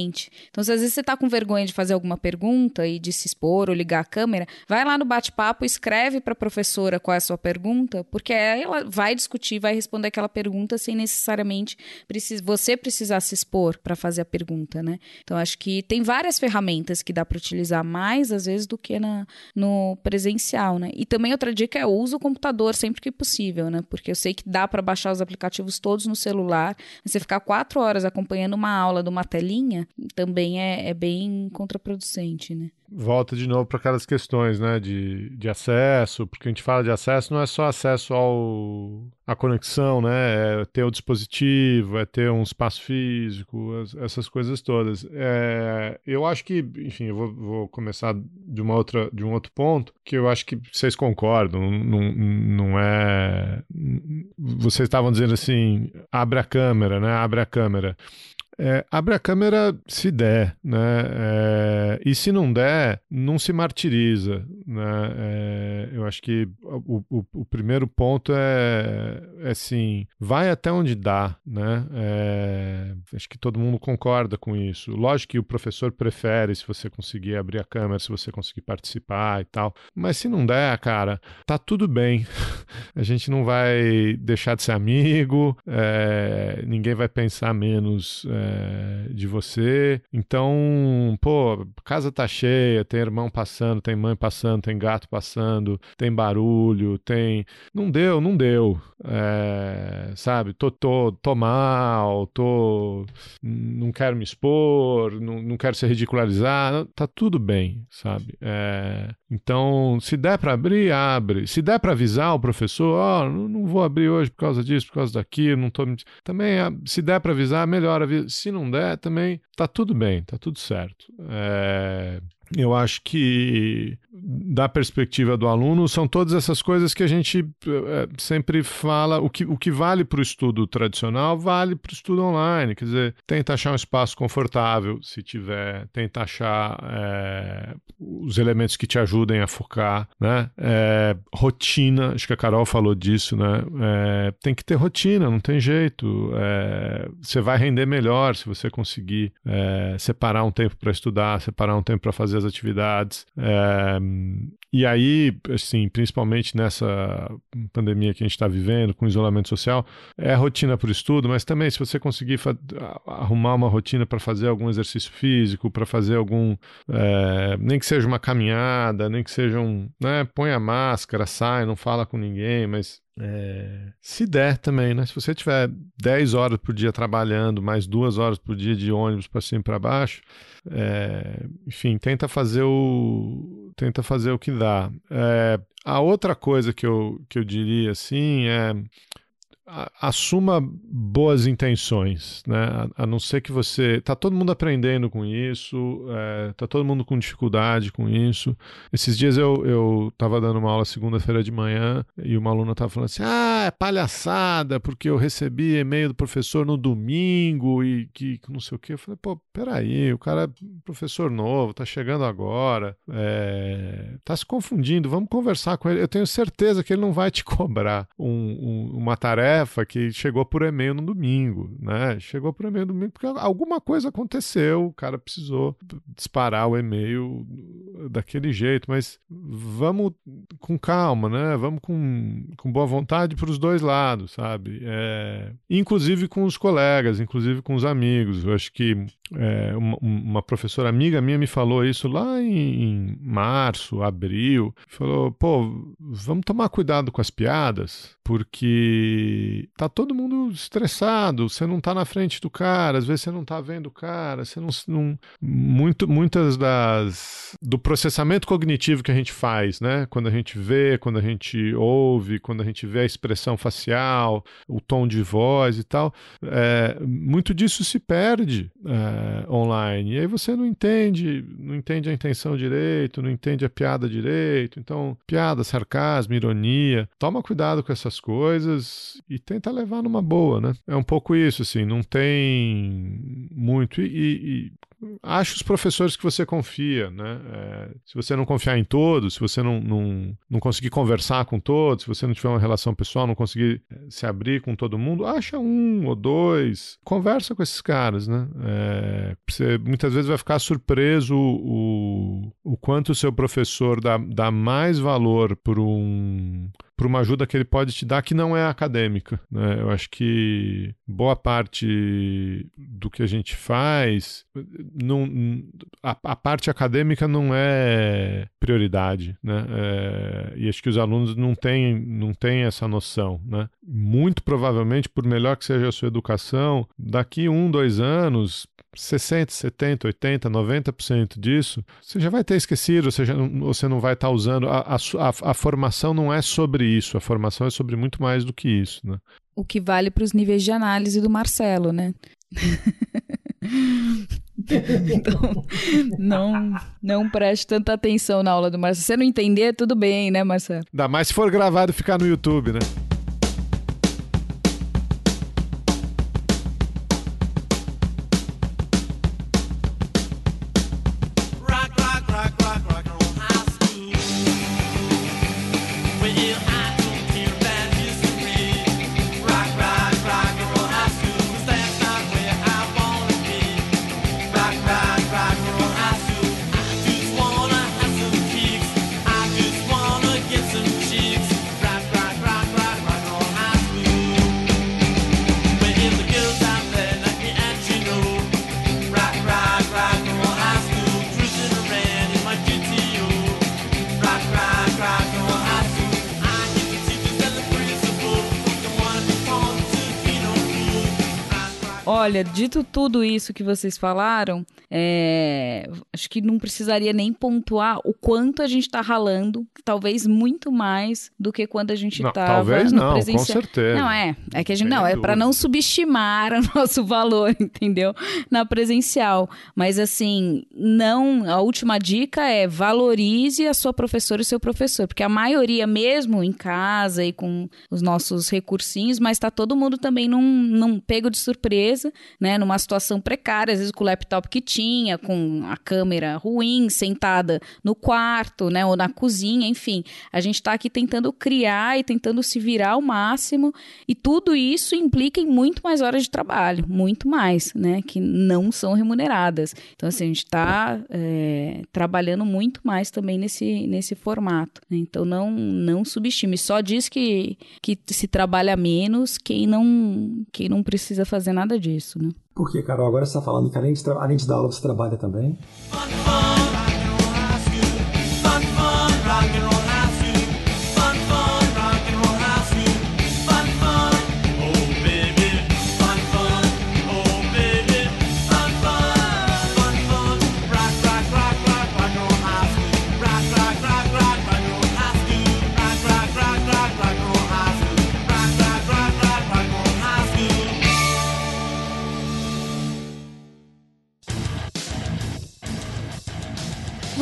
Então, se às vezes você tá com vergonha de fazer alguma pergunta e de se expor ou ligar a câmera, vai lá no bate-papo, escreve para a professora qual é a sua pergunta, porque ela vai discutir, vai responder aquela pergunta sem necessariamente precis- você precisar se expor para fazer a pergunta, né? Então, acho que tem várias ferramentas que dá para utilizar mais, às vezes, do que na, no presencial, né? E também outra dica é use o computador sempre que possível, né? Porque eu sei que dá para baixar os aplicativos todos no celular. Você ficar quatro horas acompanhando uma aula de uma telinha também é, é bem contraproducente, né? volta de novo para aquelas questões, né, de, de acesso, porque a gente fala de acesso, não é só acesso ao à conexão, né, é ter o dispositivo, é ter um espaço físico, as- essas coisas todas. É, eu acho que, enfim, eu vou, vou começar de uma outra, de um outro ponto, que eu acho que vocês concordam, não, não é, vocês estavam dizendo assim, abre a câmera, né, abre a câmera. É, abre a câmera se der, né? É, e se não der, não se martiriza, né? É, eu acho que o, o- o primeiro ponto é, é assim, vai até onde dá, né? É, acho que todo mundo concorda com isso. Lógico que o professor prefere se você conseguir abrir a câmera, se você conseguir participar e tal. Mas se não der, cara, tá tudo bem. A gente não vai deixar de ser amigo, é, ninguém vai pensar menos é, de você. Então, pô, casa tá cheia, tem irmão passando, tem mãe passando, tem gato passando, tem barulho, tem. Não deu, não deu. É, sabe, tô, tô, tô mal, tô. Não quero me expor, não, não quero ser ridicularizado. Tá tudo bem, sabe? É, então, se der para abrir, abre. Se der para avisar o professor, ó, não, não vou abrir hoje por causa disso, por causa daquilo, não tô. Também, ah, se der para avisar, melhor avisa. Se não der, também tá tudo bem, tá tudo certo. É, eu acho que, da perspectiva do aluno, são todas essas coisas que a gente eh, sempre fala. O que, o que vale para o estudo tradicional vale para o estudo online. Quer dizer, tenta achar um espaço confortável, se tiver, tenta achar eh, os elementos que te ajudem a focar, né? Eh, rotina, acho que a Carol falou disso, né? Eh, tem que ter rotina, não tem jeito. Você vai render melhor se você conseguir separar um tempo para estudar, separar um tempo para fazer as atividades. E aí, assim, principalmente nessa pandemia que a gente está vivendo, com isolamento social, é rotina para o estudo, mas também se você conseguir arrumar uma rotina para fazer algum exercício físico, para fazer algum, eh, nem que seja uma caminhada, nem que seja um, né, põe a máscara, sai, não fala com ninguém, mas É, se der também, né? Se você tiver 10 horas por dia trabalhando, mais duas horas por dia de ônibus para cima e para baixo, é, enfim, tenta fazer o tenta fazer o que dá. É, a outra coisa que eu, que eu diria assim é assuma boas intenções, né? A, não ser que você tá todo mundo aprendendo com isso, é, tá todo mundo com dificuldade com isso. Esses dias eu eu estava dando uma aula segunda-feira de manhã e uma aluna estava falando assim: ah, é palhaçada porque eu recebi e-mail do professor no domingo e que que não sei o quê. Eu falei, pô, peraí, o cara é professor novo, tá chegando agora, é, tá se confundindo, vamos conversar com ele. Eu tenho certeza que ele não vai te cobrar um- um- uma tarefa que chegou por e-mail no domingo, né? Chegou por e-mail no domingo porque alguma coisa aconteceu, o cara precisou disparar o e-mail daquele jeito, mas vamos com calma, né? Vamos com, com boa vontade para os dois lados, sabe? É, inclusive com os colegas, inclusive com os amigos. Eu acho que é, uma, uma professora amiga minha me falou isso lá em, em março, abril. Falou, pô, vamos tomar cuidado com as piadas, porque tá todo mundo estressado. Você não tá na frente do cara, às vezes você não tá vendo o cara, você não. não muito, muitas das. do processamento cognitivo que a gente faz, né? Quando a gente vê, quando a gente ouve, quando a gente vê a expressão facial, o tom de voz e tal, é, muito disso se perde é, online. E aí você não entende, não entende a intenção direito, não entende a piada direito. Então, piada, sarcasmo, ironia. Toma cuidado com essas coisas e tenta levar numa boa, né? É um pouco isso, assim, não tem muito. E, e- e ache os professores que você confia, né? É, se você não confiar em todos, se você não, não, não conseguir conversar com todos, se você não tiver uma relação pessoal, não conseguir eh, se abrir com todo mundo, acha um ou dois, conversa com esses caras, né? É, você muitas vezes vai ficar surpreso o, o quanto o seu professor dá, dá mais valor por um por uma ajuda que ele pode te dar que não é acadêmica. Né? Eu acho que boa parte do que a gente faz, não, a, a parte acadêmica não é prioridade. Né? É, e acho que os alunos não têm, não têm essa noção. Né? Muito provavelmente, por melhor que seja a sua educação, daqui um, dois anos, 60, 70, 80, 90% disso, você já vai ter esquecido, você, já, não- você não vai estar usando. A, a, a, formação não é sobre isso, a formação é sobre muito mais do que isso. Né? O que vale para os níveis de análise do Marcelo, né? então, não, não preste tanta atenção na aula do Marcelo. Se você não entender, tudo bem, né, Marcelo? Ainda mais se for gravado e ficar no YouTube, né? Dito tudo isso que vocês falaram, é, acho que não precisaria nem pontuar o quanto a gente tá ralando, talvez muito mais do que quando a gente Não, tava talvez no não, com certeza. Não, é. É que a gente. Sem Não, é dúvida. para não subestimar o nosso valor, entendeu? Na presencial. Mas assim, não. A última dica é valorize a sua professora e o seu professor. Porque a maioria, mesmo em casa e com os nossos recursinhos, mas tá todo mundo também num, num pego de surpresa, né? Numa situação precária, às vezes com o laptop que tinha, com a câmera ruim, sentada no quarto, né? Ou na cozinha, enfim. A gente tá aqui tentando criar e tentando se virar ao máximo. E tudo isso implica em muito mais horas de trabalho, muito mais, né? Que não são remuneradas. Então, assim, a gente está trabalhando muito mais também nesse, nesse formato. né? Então, não, não subestime. Só diz que, que se trabalha menos quem não, quem não precisa fazer nada disso, né? Por que, Carol? Agora você está falando que além de, além de dar aula, você trabalha também?